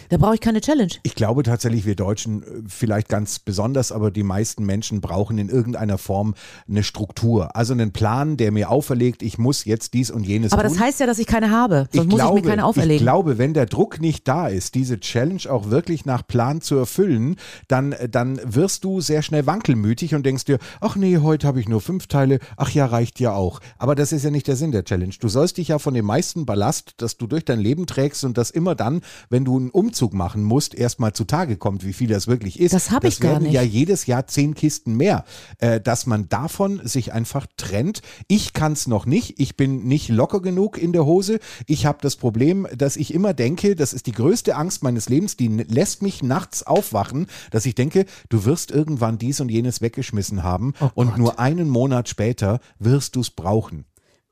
Da brauche ich keine Challenge. Ich glaube tatsächlich, wir Deutschen äh, vielleicht ganz besonders, aber die meisten Menschen brauchen in irgendeiner Form eine Struktur. Also einen Plan, der mir auferlegt, ich muss jetzt dies und jenes Aber tun. das heißt ja, dass ich keine habe. Sonst muss ich mir keine ich auferlegen. glaube, wenn der Druck nicht da ist, diese Challenge auch wirklich nach Plan zu erfüllen, dann, dann wirst du sehr schnell wankelmütig und denkst dir, ach nee, heute habe ich nur fünf Teile, ach ja, reicht ja auch. Aber das ist ja nicht der Sinn der Challenge. Du sollst dich ja von dem meisten Ballast, das du durch dein Leben trägst und das immer dann, wenn du einen Umzug machen musst, erstmal zutage kommt, wie viel das wirklich ist. Das hab ich gar werden nicht. ja jedes Jahr zehn Kisten mehr, äh, dass man davon sich einfach trennt. Ich kann es noch nicht. Ich bin nicht locker genug in der Hose. Ich habe das Problem, dass ich immer denke, das ist die größte Angst meines Lebens, die lässt mich nachts aufwachen, dass ich denke, du wirst irgendwann dies und jenes weggeschmissen haben und nur einen Monat später wirst du es brauchen.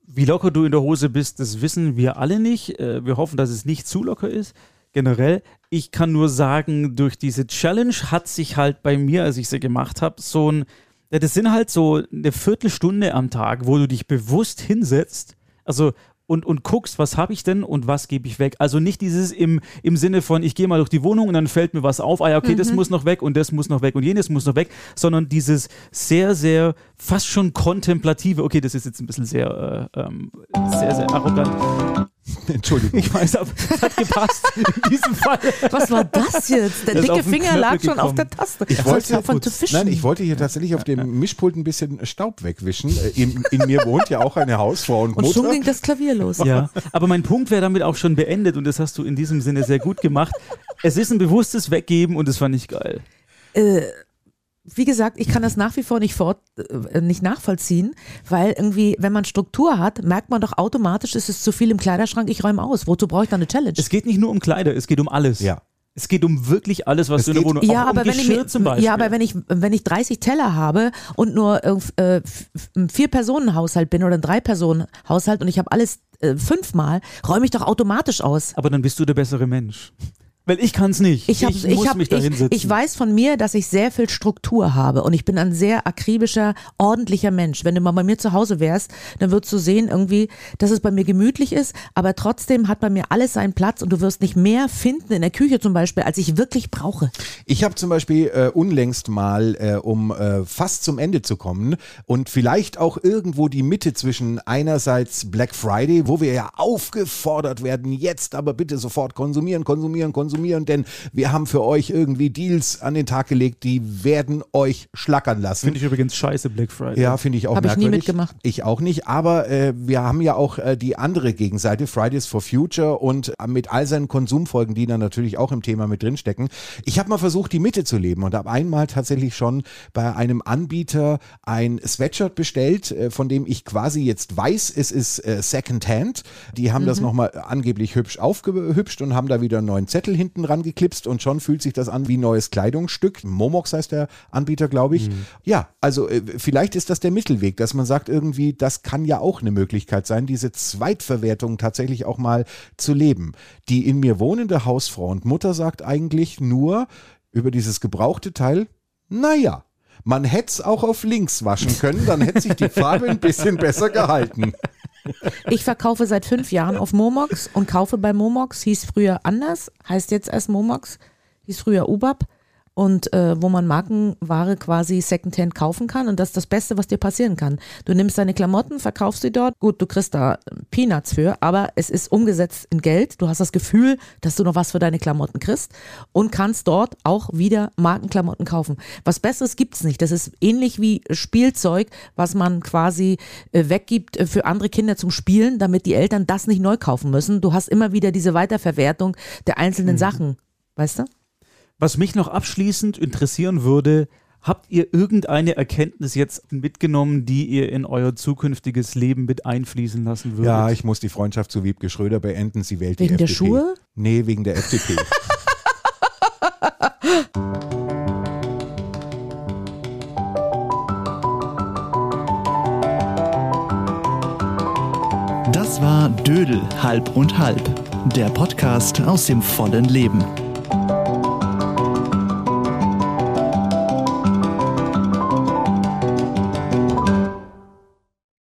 Wie locker du in der Hose bist, das wissen wir alle nicht. Äh, Wir hoffen, dass es nicht zu locker ist. Generell, ich kann nur sagen, durch diese Challenge hat sich halt bei mir, als ich sie gemacht habe, so ein, das sind halt so eine Viertelstunde am Tag, wo du dich bewusst hinsetzt, also und, und guckst, was habe ich denn und was gebe ich weg. Also nicht dieses im, im Sinne von, ich gehe mal durch die Wohnung und dann fällt mir was auf, ah ja, okay, das muss noch weg und das muss noch weg und jenes muss noch weg, sondern dieses sehr, sehr, fast schon kontemplative, okay, das ist jetzt ein bisschen sehr, äh, ähm, sehr, sehr arrogant. Entschuldigung. Ich weiß, aber es hat gepasst in diesem Fall. Was war das jetzt? Der Das dicke Finger Knöchel lag schon auf der Taste. Ich wollte, davon zu fischen. nein, ich wollte hier tatsächlich auf dem Mischpult ein bisschen Staub wegwischen. Äh, In, in mir wohnt ja auch eine Hausfrau und und schon Mutter. ging das Klavier los. Ja, aber mein Punkt wäre damit auch schon beendet und das hast du in diesem Sinne sehr gut gemacht. Es ist ein bewusstes Weggeben und das fand ich geil. Wie gesagt, ich kann das nach wie vor nicht, fort, äh, nicht nachvollziehen, weil irgendwie, wenn man Struktur hat, merkt man doch automatisch, es ist zu viel im Kleiderschrank, ich räume aus. Wozu brauche ich dann eine Challenge? Es geht nicht nur um Kleider, es geht um alles. Ja. Es geht um wirklich alles, was Es du in der Wohnung ja, auch um aber wenn ich, Geschirr mir, zum Beispiel. ja, aber wenn ich, wenn ich 30 Teller habe und nur äh, äh, ein Vier-Personen-Haushalt bin oder ein Drei-Personen-Haushalt und ich habe alles äh, fünfmal, räume ich doch automatisch aus. aber dann bist du der bessere Mensch. Weil ich kann es nicht. Ich, hab, ich ich, muss hab, mich da ich, hinsetzen. ich weiß von mir, dass ich sehr viel Struktur habe und ich bin ein sehr akribischer, ordentlicher Mensch. Wenn du mal bei mir zu Hause wärst, dann würdest du sehen irgendwie, dass es bei mir gemütlich ist, aber trotzdem hat bei mir alles seinen Platz und du wirst nicht mehr finden in der Küche zum Beispiel, als ich wirklich brauche. Ich habe zum Beispiel äh, unlängst mal, äh, um äh, fast zum Ende zu kommen und vielleicht auch irgendwo die Mitte zwischen einerseits Black Friday, wo wir ja aufgefordert werden, jetzt aber bitte sofort konsumieren, konsumieren, konsumieren konsumieren, denn wir haben für euch irgendwie Deals an den Tag gelegt, die werden euch schlackern lassen. Finde ich übrigens scheiße, Black Friday. Ja, finde ich auch Hab ich nie merkwürdig. mitgemacht. Ich auch nicht, aber äh, wir haben ja auch äh, die andere Gegenseite, Fridays for Future und äh, mit all seinen Konsumfolgen, die da natürlich auch im Thema mit drinstecken. Ich habe mal versucht, die Mitte zu leben und habe einmal tatsächlich schon bei einem Anbieter ein Sweatshirt bestellt, äh, von dem ich quasi jetzt weiß, es ist äh, Secondhand. Die haben das nochmal angeblich hübsch aufgehübscht und haben da wieder einen neuen Zettel hinten dran geklipst und schon fühlt sich das an wie neues Kleidungsstück. Momox heißt der Anbieter, glaube ich. Ja, also äh, vielleicht ist das der Mittelweg, dass man sagt irgendwie, das kann ja auch eine Möglichkeit sein, diese Zweitverwertung tatsächlich auch mal zu leben. Die in mir wohnende Hausfrau und Mutter sagt eigentlich nur über dieses gebrauchte Teil, naja, man hätte es auch auf links waschen können, dann hätte sich die Farbe ein bisschen besser gehalten. Ich verkaufe seit fünf Jahren auf Momox und kaufe bei Momox, hieß früher anders, heißt jetzt erst Momox, hieß früher Ubab und äh, wo man Markenware quasi Secondhand kaufen kann und das ist das Beste, was dir passieren kann. Du nimmst deine Klamotten, verkaufst sie dort, gut, du kriegst da Peanuts für, aber es ist umgesetzt in Geld. Du hast das Gefühl, dass du noch was für deine Klamotten kriegst und kannst dort auch wieder Markenklamotten kaufen. Was Besseres gibt's nicht. Das ist ähnlich wie Spielzeug, was man quasi äh, weggibt äh, für andere Kinder zum Spielen, damit die Eltern das nicht neu kaufen müssen. Du hast immer wieder diese Weiterverwertung der einzelnen Sachen, weißt du? Was mich noch abschließend interessieren würde, habt ihr irgendeine Erkenntnis jetzt mitgenommen, die ihr in euer zukünftiges Leben mit einfließen lassen würdet? Ja, ich muss die Freundschaft zu Wiebke Schröder beenden. Sie wählt Wegen die der FDP. Schuhe? Nee, wegen der FDP. Das war Dödel halb und halb, der Podcast aus dem vollen Leben.